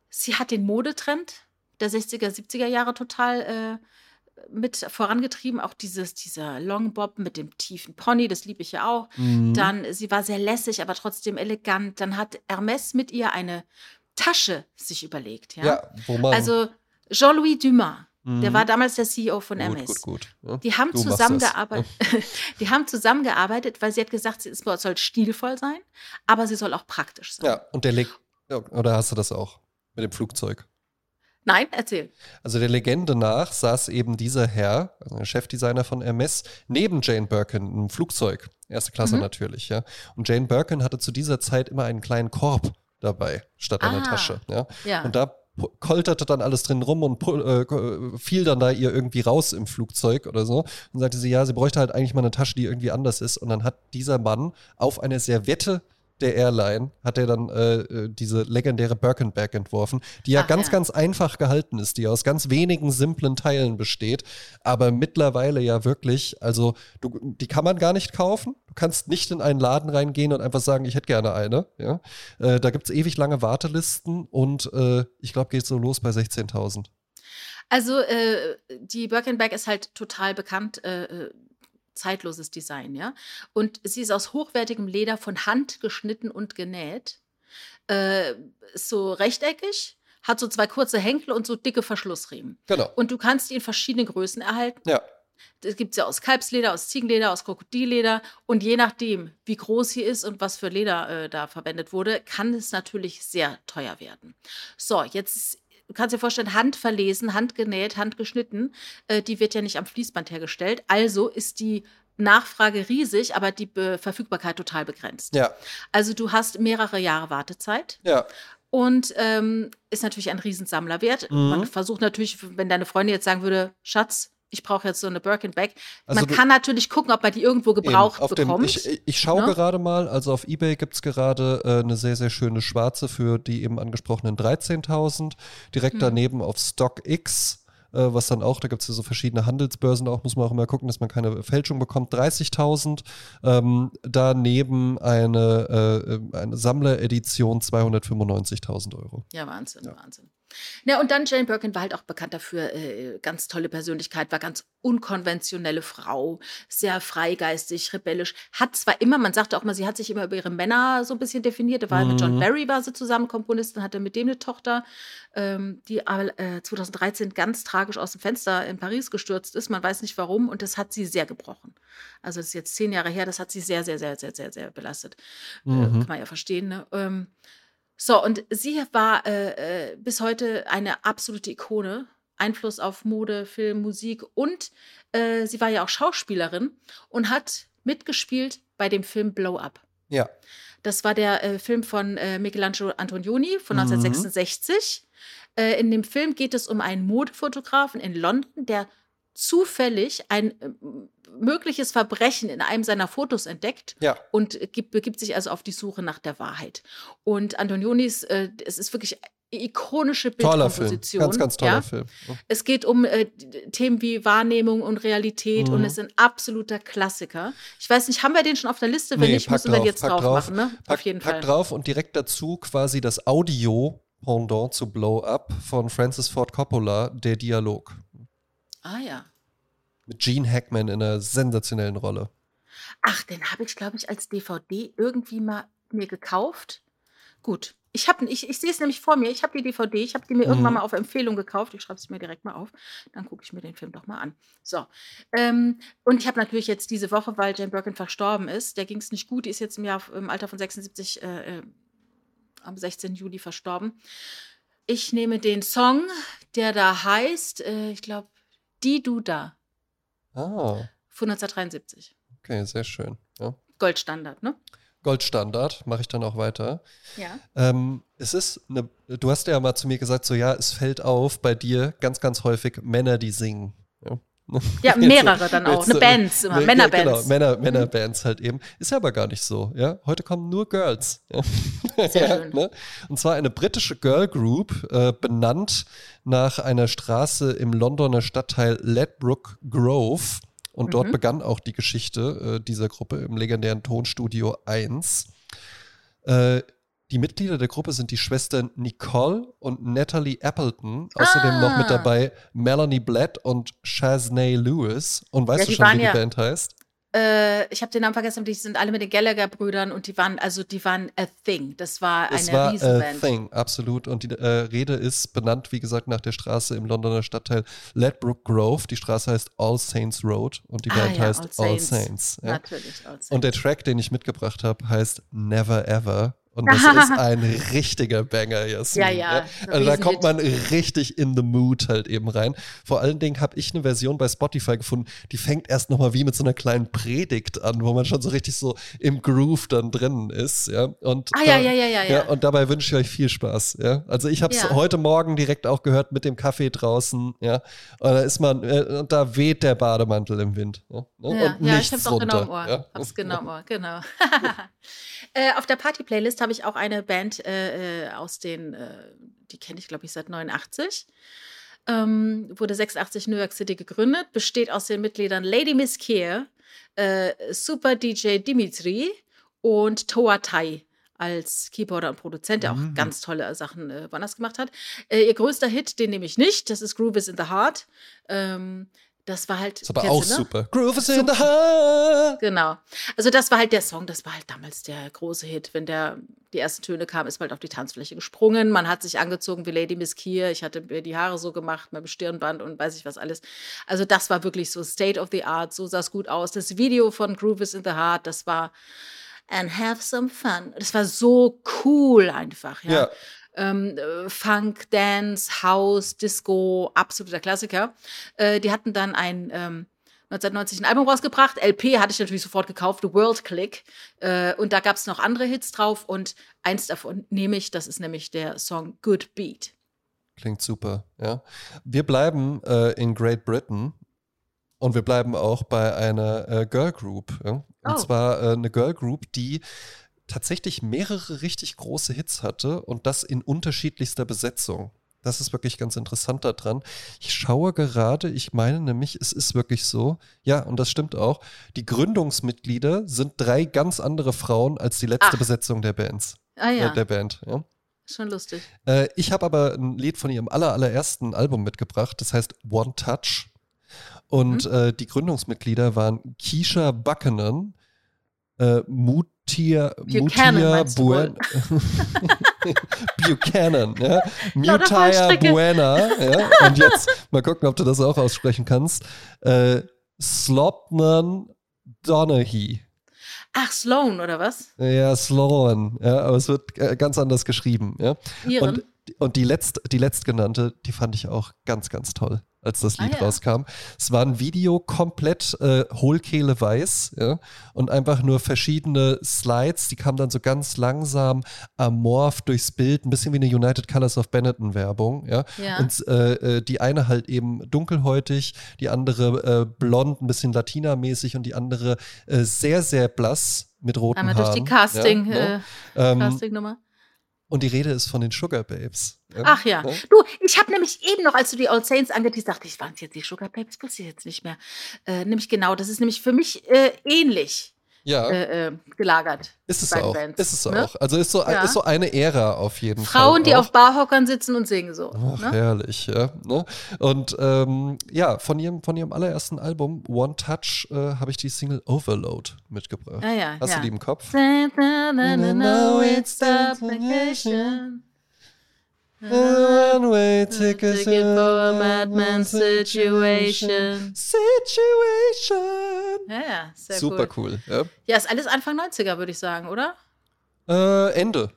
sie hat den Modetrend der 60er, 70er Jahre total äh, mit vorangetrieben. Auch dieses, dieser Longbob mit dem tiefen Pony, das liebe ich ja auch. Mhm. Dann, sie war sehr lässig, aber trotzdem elegant. Dann hat Hermes mit ihr eine Tasche sich überlegt. Ja. ja. Also Jean-Louis Dumas, der Mhm. war damals der CEO von gut, Hermes. gut, gut. Ja. Die haben zusammengearbeitet. (laughs) die haben zusammengearbeitet, weil sie hat gesagt, sie ist- soll stilvoll sein, aber sie soll auch praktisch sein. Ja, und der Leg ja, oder hast du das auch mit dem Flugzeug? Nein, erzähl. Also der Legende nach saß eben dieser Herr, also der Chefdesigner von Hermes, neben Jane Birkin im Flugzeug. Erste Klasse Mhm. natürlich, ja. Und Jane Birkin hatte zu dieser Zeit immer einen kleinen Korb dabei, statt einer Ah. Tasche. Ja. Ja. Und da kolterte dann alles drin rum und äh, ko- fiel dann da ihr irgendwie raus im Flugzeug oder so. Und sagte sie, ja, sie bräuchte halt eigentlich mal eine Tasche, die irgendwie anders ist. Und dann hat dieser Mann auf eine Servette der Airline, hat er dann äh, äh, diese legendäre Birkin-Bag entworfen, die ja Ach, ganz, ja. ganz einfach gehalten ist, die aus ganz wenigen simplen Teilen besteht, aber mittlerweile ja wirklich, also du, die kann man gar nicht kaufen. Du kannst nicht in einen Laden reingehen und einfach sagen, ich hätte gerne eine. Ja? Äh, da gibt es ewig lange Wartelisten und äh, ich glaube, geht so los bei 16.000. Also äh, die Birkin Bag ist halt total bekannt, äh, äh, zeitloses Design, ja. Und sie ist aus hochwertigem Leder von Hand geschnitten und genäht. Äh, ist so rechteckig, hat so zwei kurze Henkel und so dicke Verschlussriemen. Genau. Und du kannst die in verschiedenen Größen erhalten. Ja. Das gibt es ja aus Kalbsleder, aus Ziegenleder, aus Krokodilleder. Und je nachdem, wie groß sie ist und was für Leder äh, da verwendet wurde, kann es natürlich sehr teuer werden. So, jetzt du kannst dir vorstellen, handverlesen, handgenäht, handgeschnitten, äh, die wird ja nicht am Fließband hergestellt. Also ist die Nachfrage riesig, aber die Be Verfügbarkeit total begrenzt. Ja, Also du hast mehrere Jahre Wartezeit. ja, Und ähm, ist natürlich ein Riesensammlerwert. Mhm. Man versucht natürlich, wenn deine Freundin jetzt sagen würde, Schatz, ich brauche jetzt so eine Birkin Bag. Also man du- kann natürlich gucken, ob man die irgendwo gebraucht Eben, auf dem, bekommt. ich, ich schaue ne? gerade mal, also auf Ebay gibt es gerade äh, eine sehr, sehr schöne schwarze für die eben angesprochenen 13.000. Direkt Hm. daneben auf StockX äh, was dann auch, da gibt es ja so verschiedene Handelsbörsen auch, muss man auch immer gucken, dass man keine Fälschung bekommt, 30.000. Ähm, daneben eine, äh, eine Sammleredition 295.000 Euro. Ja, Wahnsinn, ja. Wahnsinn. Ja, und dann Jane Birkin war halt auch bekannt dafür, äh, ganz tolle Persönlichkeit, war ganz unkonventionelle Frau, sehr freigeistig, rebellisch, hat zwar immer, man sagte auch mal, sie hat sich immer über ihre Männer so ein bisschen definiert, da war mhm. mit John mhm. Barry war sie zusammen Komponistin, hatte mit dem eine Tochter, ähm, die äh, 2013 ganz tragisch aus dem Fenster in Paris gestürzt ist, man weiß nicht warum und das hat sie sehr gebrochen. Also das ist jetzt zehn Jahre her, das hat sie sehr, sehr, sehr, sehr, sehr, sehr belastet. Äh, mhm. Äh, kann man ja verstehen, ne? Ähm, so, und sie war äh, äh, bis heute eine absolute Ikone. Einfluss auf Mode, Film, Musik und äh, sie war ja auch Schauspielerin und hat mitgespielt bei dem Film Blow Up. Ja. Das war der äh, Film von äh, Michelangelo Antonioni von mhm. 1966. Äh, in dem Film geht es um einen Modefotografen in London, der zufällig ein mögliches Verbrechen in einem seiner Fotos entdeckt ja. und gibt, begibt sich also auf die Suche nach der Wahrheit. Und Antonionis, äh, es ist wirklich ikonische Bildkomposition. Toller Film. Ganz, ganz toller ja? Film. Es geht um äh, Themen wie Wahrnehmung und Realität mhm. und es ist ein absoluter Klassiker. Ich weiß nicht, haben wir den schon auf der Liste? Wenn nee, nicht, müssen drauf, wir jetzt drauf, drauf, machen, ne? Pack, auf jeden pack Fall. drauf und direkt dazu quasi das Audio Pendant zu Blow Up von Francis Ford Coppola, der Dialog. Ah ja. Mit Gene Hackman in einer sensationellen Rolle. Ach, den habe ich, glaube ich, als DVD irgendwie mal mir gekauft. Gut. Ich, hab, ich, ich sehe es nämlich vor mir. Ich habe die DVD, ich habe die mir mhm. irgendwann mal auf Empfehlung gekauft. Ich schreibe es mir direkt mal auf. Dann gucke ich mir den Film doch mal an. So. Ähm, und ich habe natürlich jetzt diese Woche, weil Jane Birkin verstorben ist, der ging es nicht gut, die ist jetzt im, Jahr, im Alter von 76 äh, äh, am 16. Juli verstorben. Ich nehme den Song, der da heißt, äh, ich glaube, Die Du Da. Ah. Von 1973. Okay, sehr schön. Ja. Goldstandard, ne? Goldstandard, mache ich dann auch weiter. Ja. Ähm, es ist eine, du hast ja mal zu mir gesagt, so ja, es fällt auf bei dir ganz, ganz häufig Männer, die singen. Ja. Ja, (laughs) mehrere dann auch, eine Bands immer, Männerbands. Genau, Männer, mhm. Männerbands halt eben. Ist ja aber gar nicht so, ja. Heute kommen nur Girls. Ja. Sehr (laughs) schön. ne? Und zwar eine britische Girl Group, äh, benannt nach einer Straße im Londoner Stadtteil Ledbrook Grove. Und mhm. dort begann auch die Geschichte äh, dieser Gruppe im legendären Tonstudio 1. Äh, die Mitglieder der Gruppe sind die Schwestern Nicole und Natalie Appleton. Außerdem ah. noch mit ah. dabei Melanie Blatt und Shaznay Lewis. Und weißt ja, du schon, wie die ja, Band heißt? Äh, ich habe den Namen vergessen, die sind alle mit den Gallagher-Brüdern und die waren, also die waren a thing. Das war eine es war Riesenband. A thing, absolut. Und die äh, Rede ist benannt, wie gesagt, nach der Straße im Londoner Stadtteil Ledbrook Grove. Die Straße heißt All Saints Road und die ah, Band ja, heißt All Saints. All Saints. Natürlich, All Saints. Und der Track, den ich mitgebracht habe, heißt Never Ever. Und das ist (laughs) ein richtiger Banger, Jasmin. Ja, ja. Also da kommt man richtig in the mood halt eben rein. Vor allen Dingen habe ich eine Version bei Spotify gefunden, die fängt erst nochmal wie mit so einer kleinen Predigt an, wo man schon so richtig so im Groove dann drin ist. Ja? Und ah, ja, ja, ja, ja, ja. Und dabei wünsche ich euch viel Spaß. Ja? Also ich habe es ja. heute Morgen direkt auch gehört mit dem Kaffee draußen. Ja? Und da ist man, äh, und da weht der Bademantel im Wind. Ja, ja, ja ich hab's auch genau im Ohr. Ja? Hab's genau im Ohr, genau. (laughs) Äh, auf der Party-Playlist habe ich auch eine Band äh, äh aus den, äh, die kenne ich glaube ich seit 89. Ähm, wurde 86 New York City gegründet, besteht aus den Mitgliedern Lady Miss Keir, äh, Super DJ Dimitri und Toa Tai als Keyboarder und Produzent, der auch mhm. ganz tolle Sachen äh, woanders gemacht hat. Äh, ihr größter Hit, den nehme ich nicht, das ist Groove is in the Heart. Ähm, das war halt. Das ist aber auch ne? super. Groove is in the heart. Genau. Also, das war halt der Song, das war halt damals der große Hit. Wenn der, die ersten Töne kamen, ist man halt auf die Tanzfläche gesprungen. Man hat sich angezogen wie Lady Miss Kier. Ich hatte mir die Haare so gemacht, dem Stirnband und weiß ich was alles. Also, das war wirklich so State of the Art. So sah es gut aus. Das Video von Groove is in the Heart, das war. And have some fun. Das war so cool einfach, ja. ja ähm, äh, Funk, Dance, House, Disco, absoluter Klassiker. Äh, die hatten dann ein ähm, 1990 ein Album rausgebracht. LP hatte ich natürlich sofort gekauft, The World Click. Äh, und da gab es noch andere Hits drauf und eins davon nehme ich, das ist nämlich der Song Good Beat. Klingt super, ja. Wir bleiben äh, in Great Britain und wir bleiben auch bei einer äh, Girl Group. Ja? Und oh. zwar äh, eine Girl Group, die tatsächlich mehrere richtig große Hits hatte und das in unterschiedlichster Besetzung. Das ist wirklich ganz interessant daran. Ich schaue gerade, ich meine nämlich, es ist wirklich so, ja, und das stimmt auch, die Gründungsmitglieder sind drei ganz andere Frauen als die letzte Ach. Besetzung der Bands. Ah ja, Äh, der Band, ja. schon lustig. Äh, ich habe aber ein Lied von ihrem aller, allerersten Album mitgebracht, das heißt One Touch. Und Mhm. äh, die Gründungsmitglieder waren Keisha Buchanan, äh, Mutia, Buchanan Mutia meinst du wohl? Buen (laughs) Buchanan, ja. Fallstricke. Buena, ja. Und jetzt mal gucken, ob du das auch aussprechen kannst. Äh, Slopnan Donaghy. Ach, Sloan, oder was? Ja, Sloan, ja, aber es wird äh, ganz anders geschrieben, ja. Iren? Und, und die, letzt, die letztgenannte, die fand ich auch ganz, ganz toll, als das Ah, Lied ja. rauskam. Es war ein Video komplett äh, Hohlkehle weiß ja, und einfach nur verschiedene Slides, die kamen dann so ganz langsam amorph durchs Bild, ein bisschen wie eine United Colors of Benetton Werbung. Ja. Ja. Und äh, äh, die eine halt eben dunkelhäutig, die andere äh, blond, ein bisschen latinamäßig und die andere äh, sehr, sehr blass mit roten Einmal Haaren. durch die Casting, ja, ne? äh, ähm, Casting-Nummer. Und die Rede ist von den Sugar Babes. Ach ja. Ne? Du, ich habe nämlich eben noch, als du die Old Saints angeteased dachte ich, waren es jetzt die Sugar Babes? Wusste ich jetzt nicht mehr. Äh, nämlich genau, das ist nämlich für mich äh, ähnlich Ja, äh, äh, gelagert. ist es auch. Bands, ist es ne? auch. Also ist so, Ja. ist so eine Ära auf jeden Fall. Frauen, die auch. auf Barhockern sitzen und singen so. Ach, ne? herrlich, ja. Ne? Und ähm, ja, von ihrem, von ihrem allerersten Album, One Touch, äh, habe ich die Single Overload mitgebracht. Ah, ja, Hast du die im Kopf? No, it's the vacation. One-way Ticket for a madman situation. Situation. Ja, ja, sehr Super cool. cool. Ja. Ja, ist alles Anfang 90er, würde ich sagen, oder? Äh, Ende.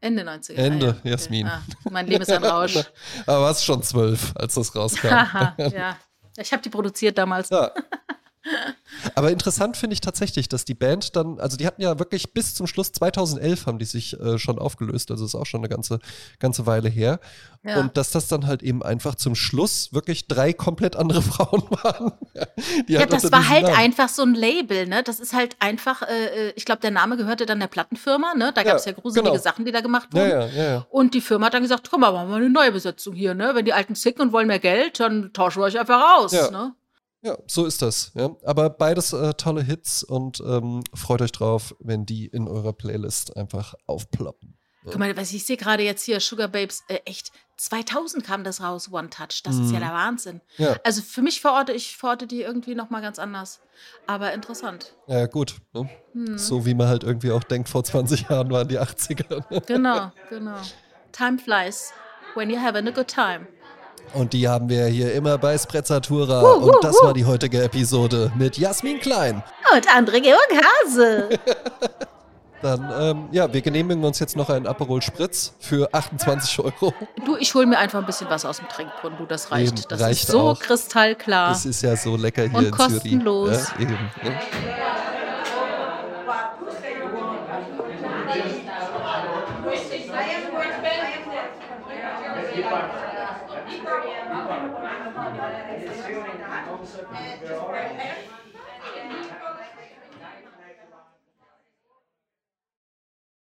Ende 90er. Ende, ah, ja, okay. Jasmin. Ah, mein Leben ist ein Rausch. (laughs) Aber warst schon zwölf, als das rauskam. (laughs) Ja. Ich habe die produziert damals. Ja. (laughs) Aber interessant finde ich tatsächlich, dass die Band dann, also die hatten ja wirklich bis zum Schluss 2011 haben die sich äh, schon aufgelöst, also ist auch schon eine ganze, ganze Weile her. Ja. Und dass das dann halt eben einfach zum Schluss wirklich drei komplett andere (laughs) Frauen waren. Ja, das war halt Namen- einfach so ein Label, ne? Das ist halt einfach, äh, äh, ich glaube, der Name gehörte dann der Plattenfirma, ne? Da Ja, gab es ja gruselige genau. Sachen, die da gemacht Ja, wurden. ja, ja, ja. Und die Firma hat dann gesagt, komm mal, machen wir eine neue Besetzung hier, ne? Wenn die Alten zicken und wollen mehr Geld, dann tauschen wir euch einfach aus, Ja. ne? Ja, so ist das. Ja. Aber beides äh, tolle Hits und ähm, freut euch drauf, wenn die in eurer Playlist einfach aufploppen. Guck mal, was ich sehe gerade jetzt hier, Sugar Babes, äh, echt, 2000 kam das raus, One Touch. Das ist ja Mhm. der Wahnsinn. Ja, Also für mich verorte ich verorte die irgendwie nochmal ganz anders. Aber interessant. ja gut. Ne? Hm. So wie man halt irgendwie auch denkt, vor 20 Jahren waren die 80er. Ne? Genau, genau. Time flies when you're having a good time. Und die haben wir hier immer bei Sprezzatura. Wuh, wuh, Und das wuh. war die heutige Episode mit Jasmin Klein. Und André Georg Hase. (laughs) Dann, ähm, ja, wir genehmigen uns jetzt noch einen Aperol Spritz für 28 Euro. Du, ich hole mir einfach ein bisschen was aus dem Trinkbrunnen, du, das reicht. Eben, das reicht ist so auch. kristallklar. Das ist ja so lecker hier Und in kostenlos. Zürich. Ja, eben, ne?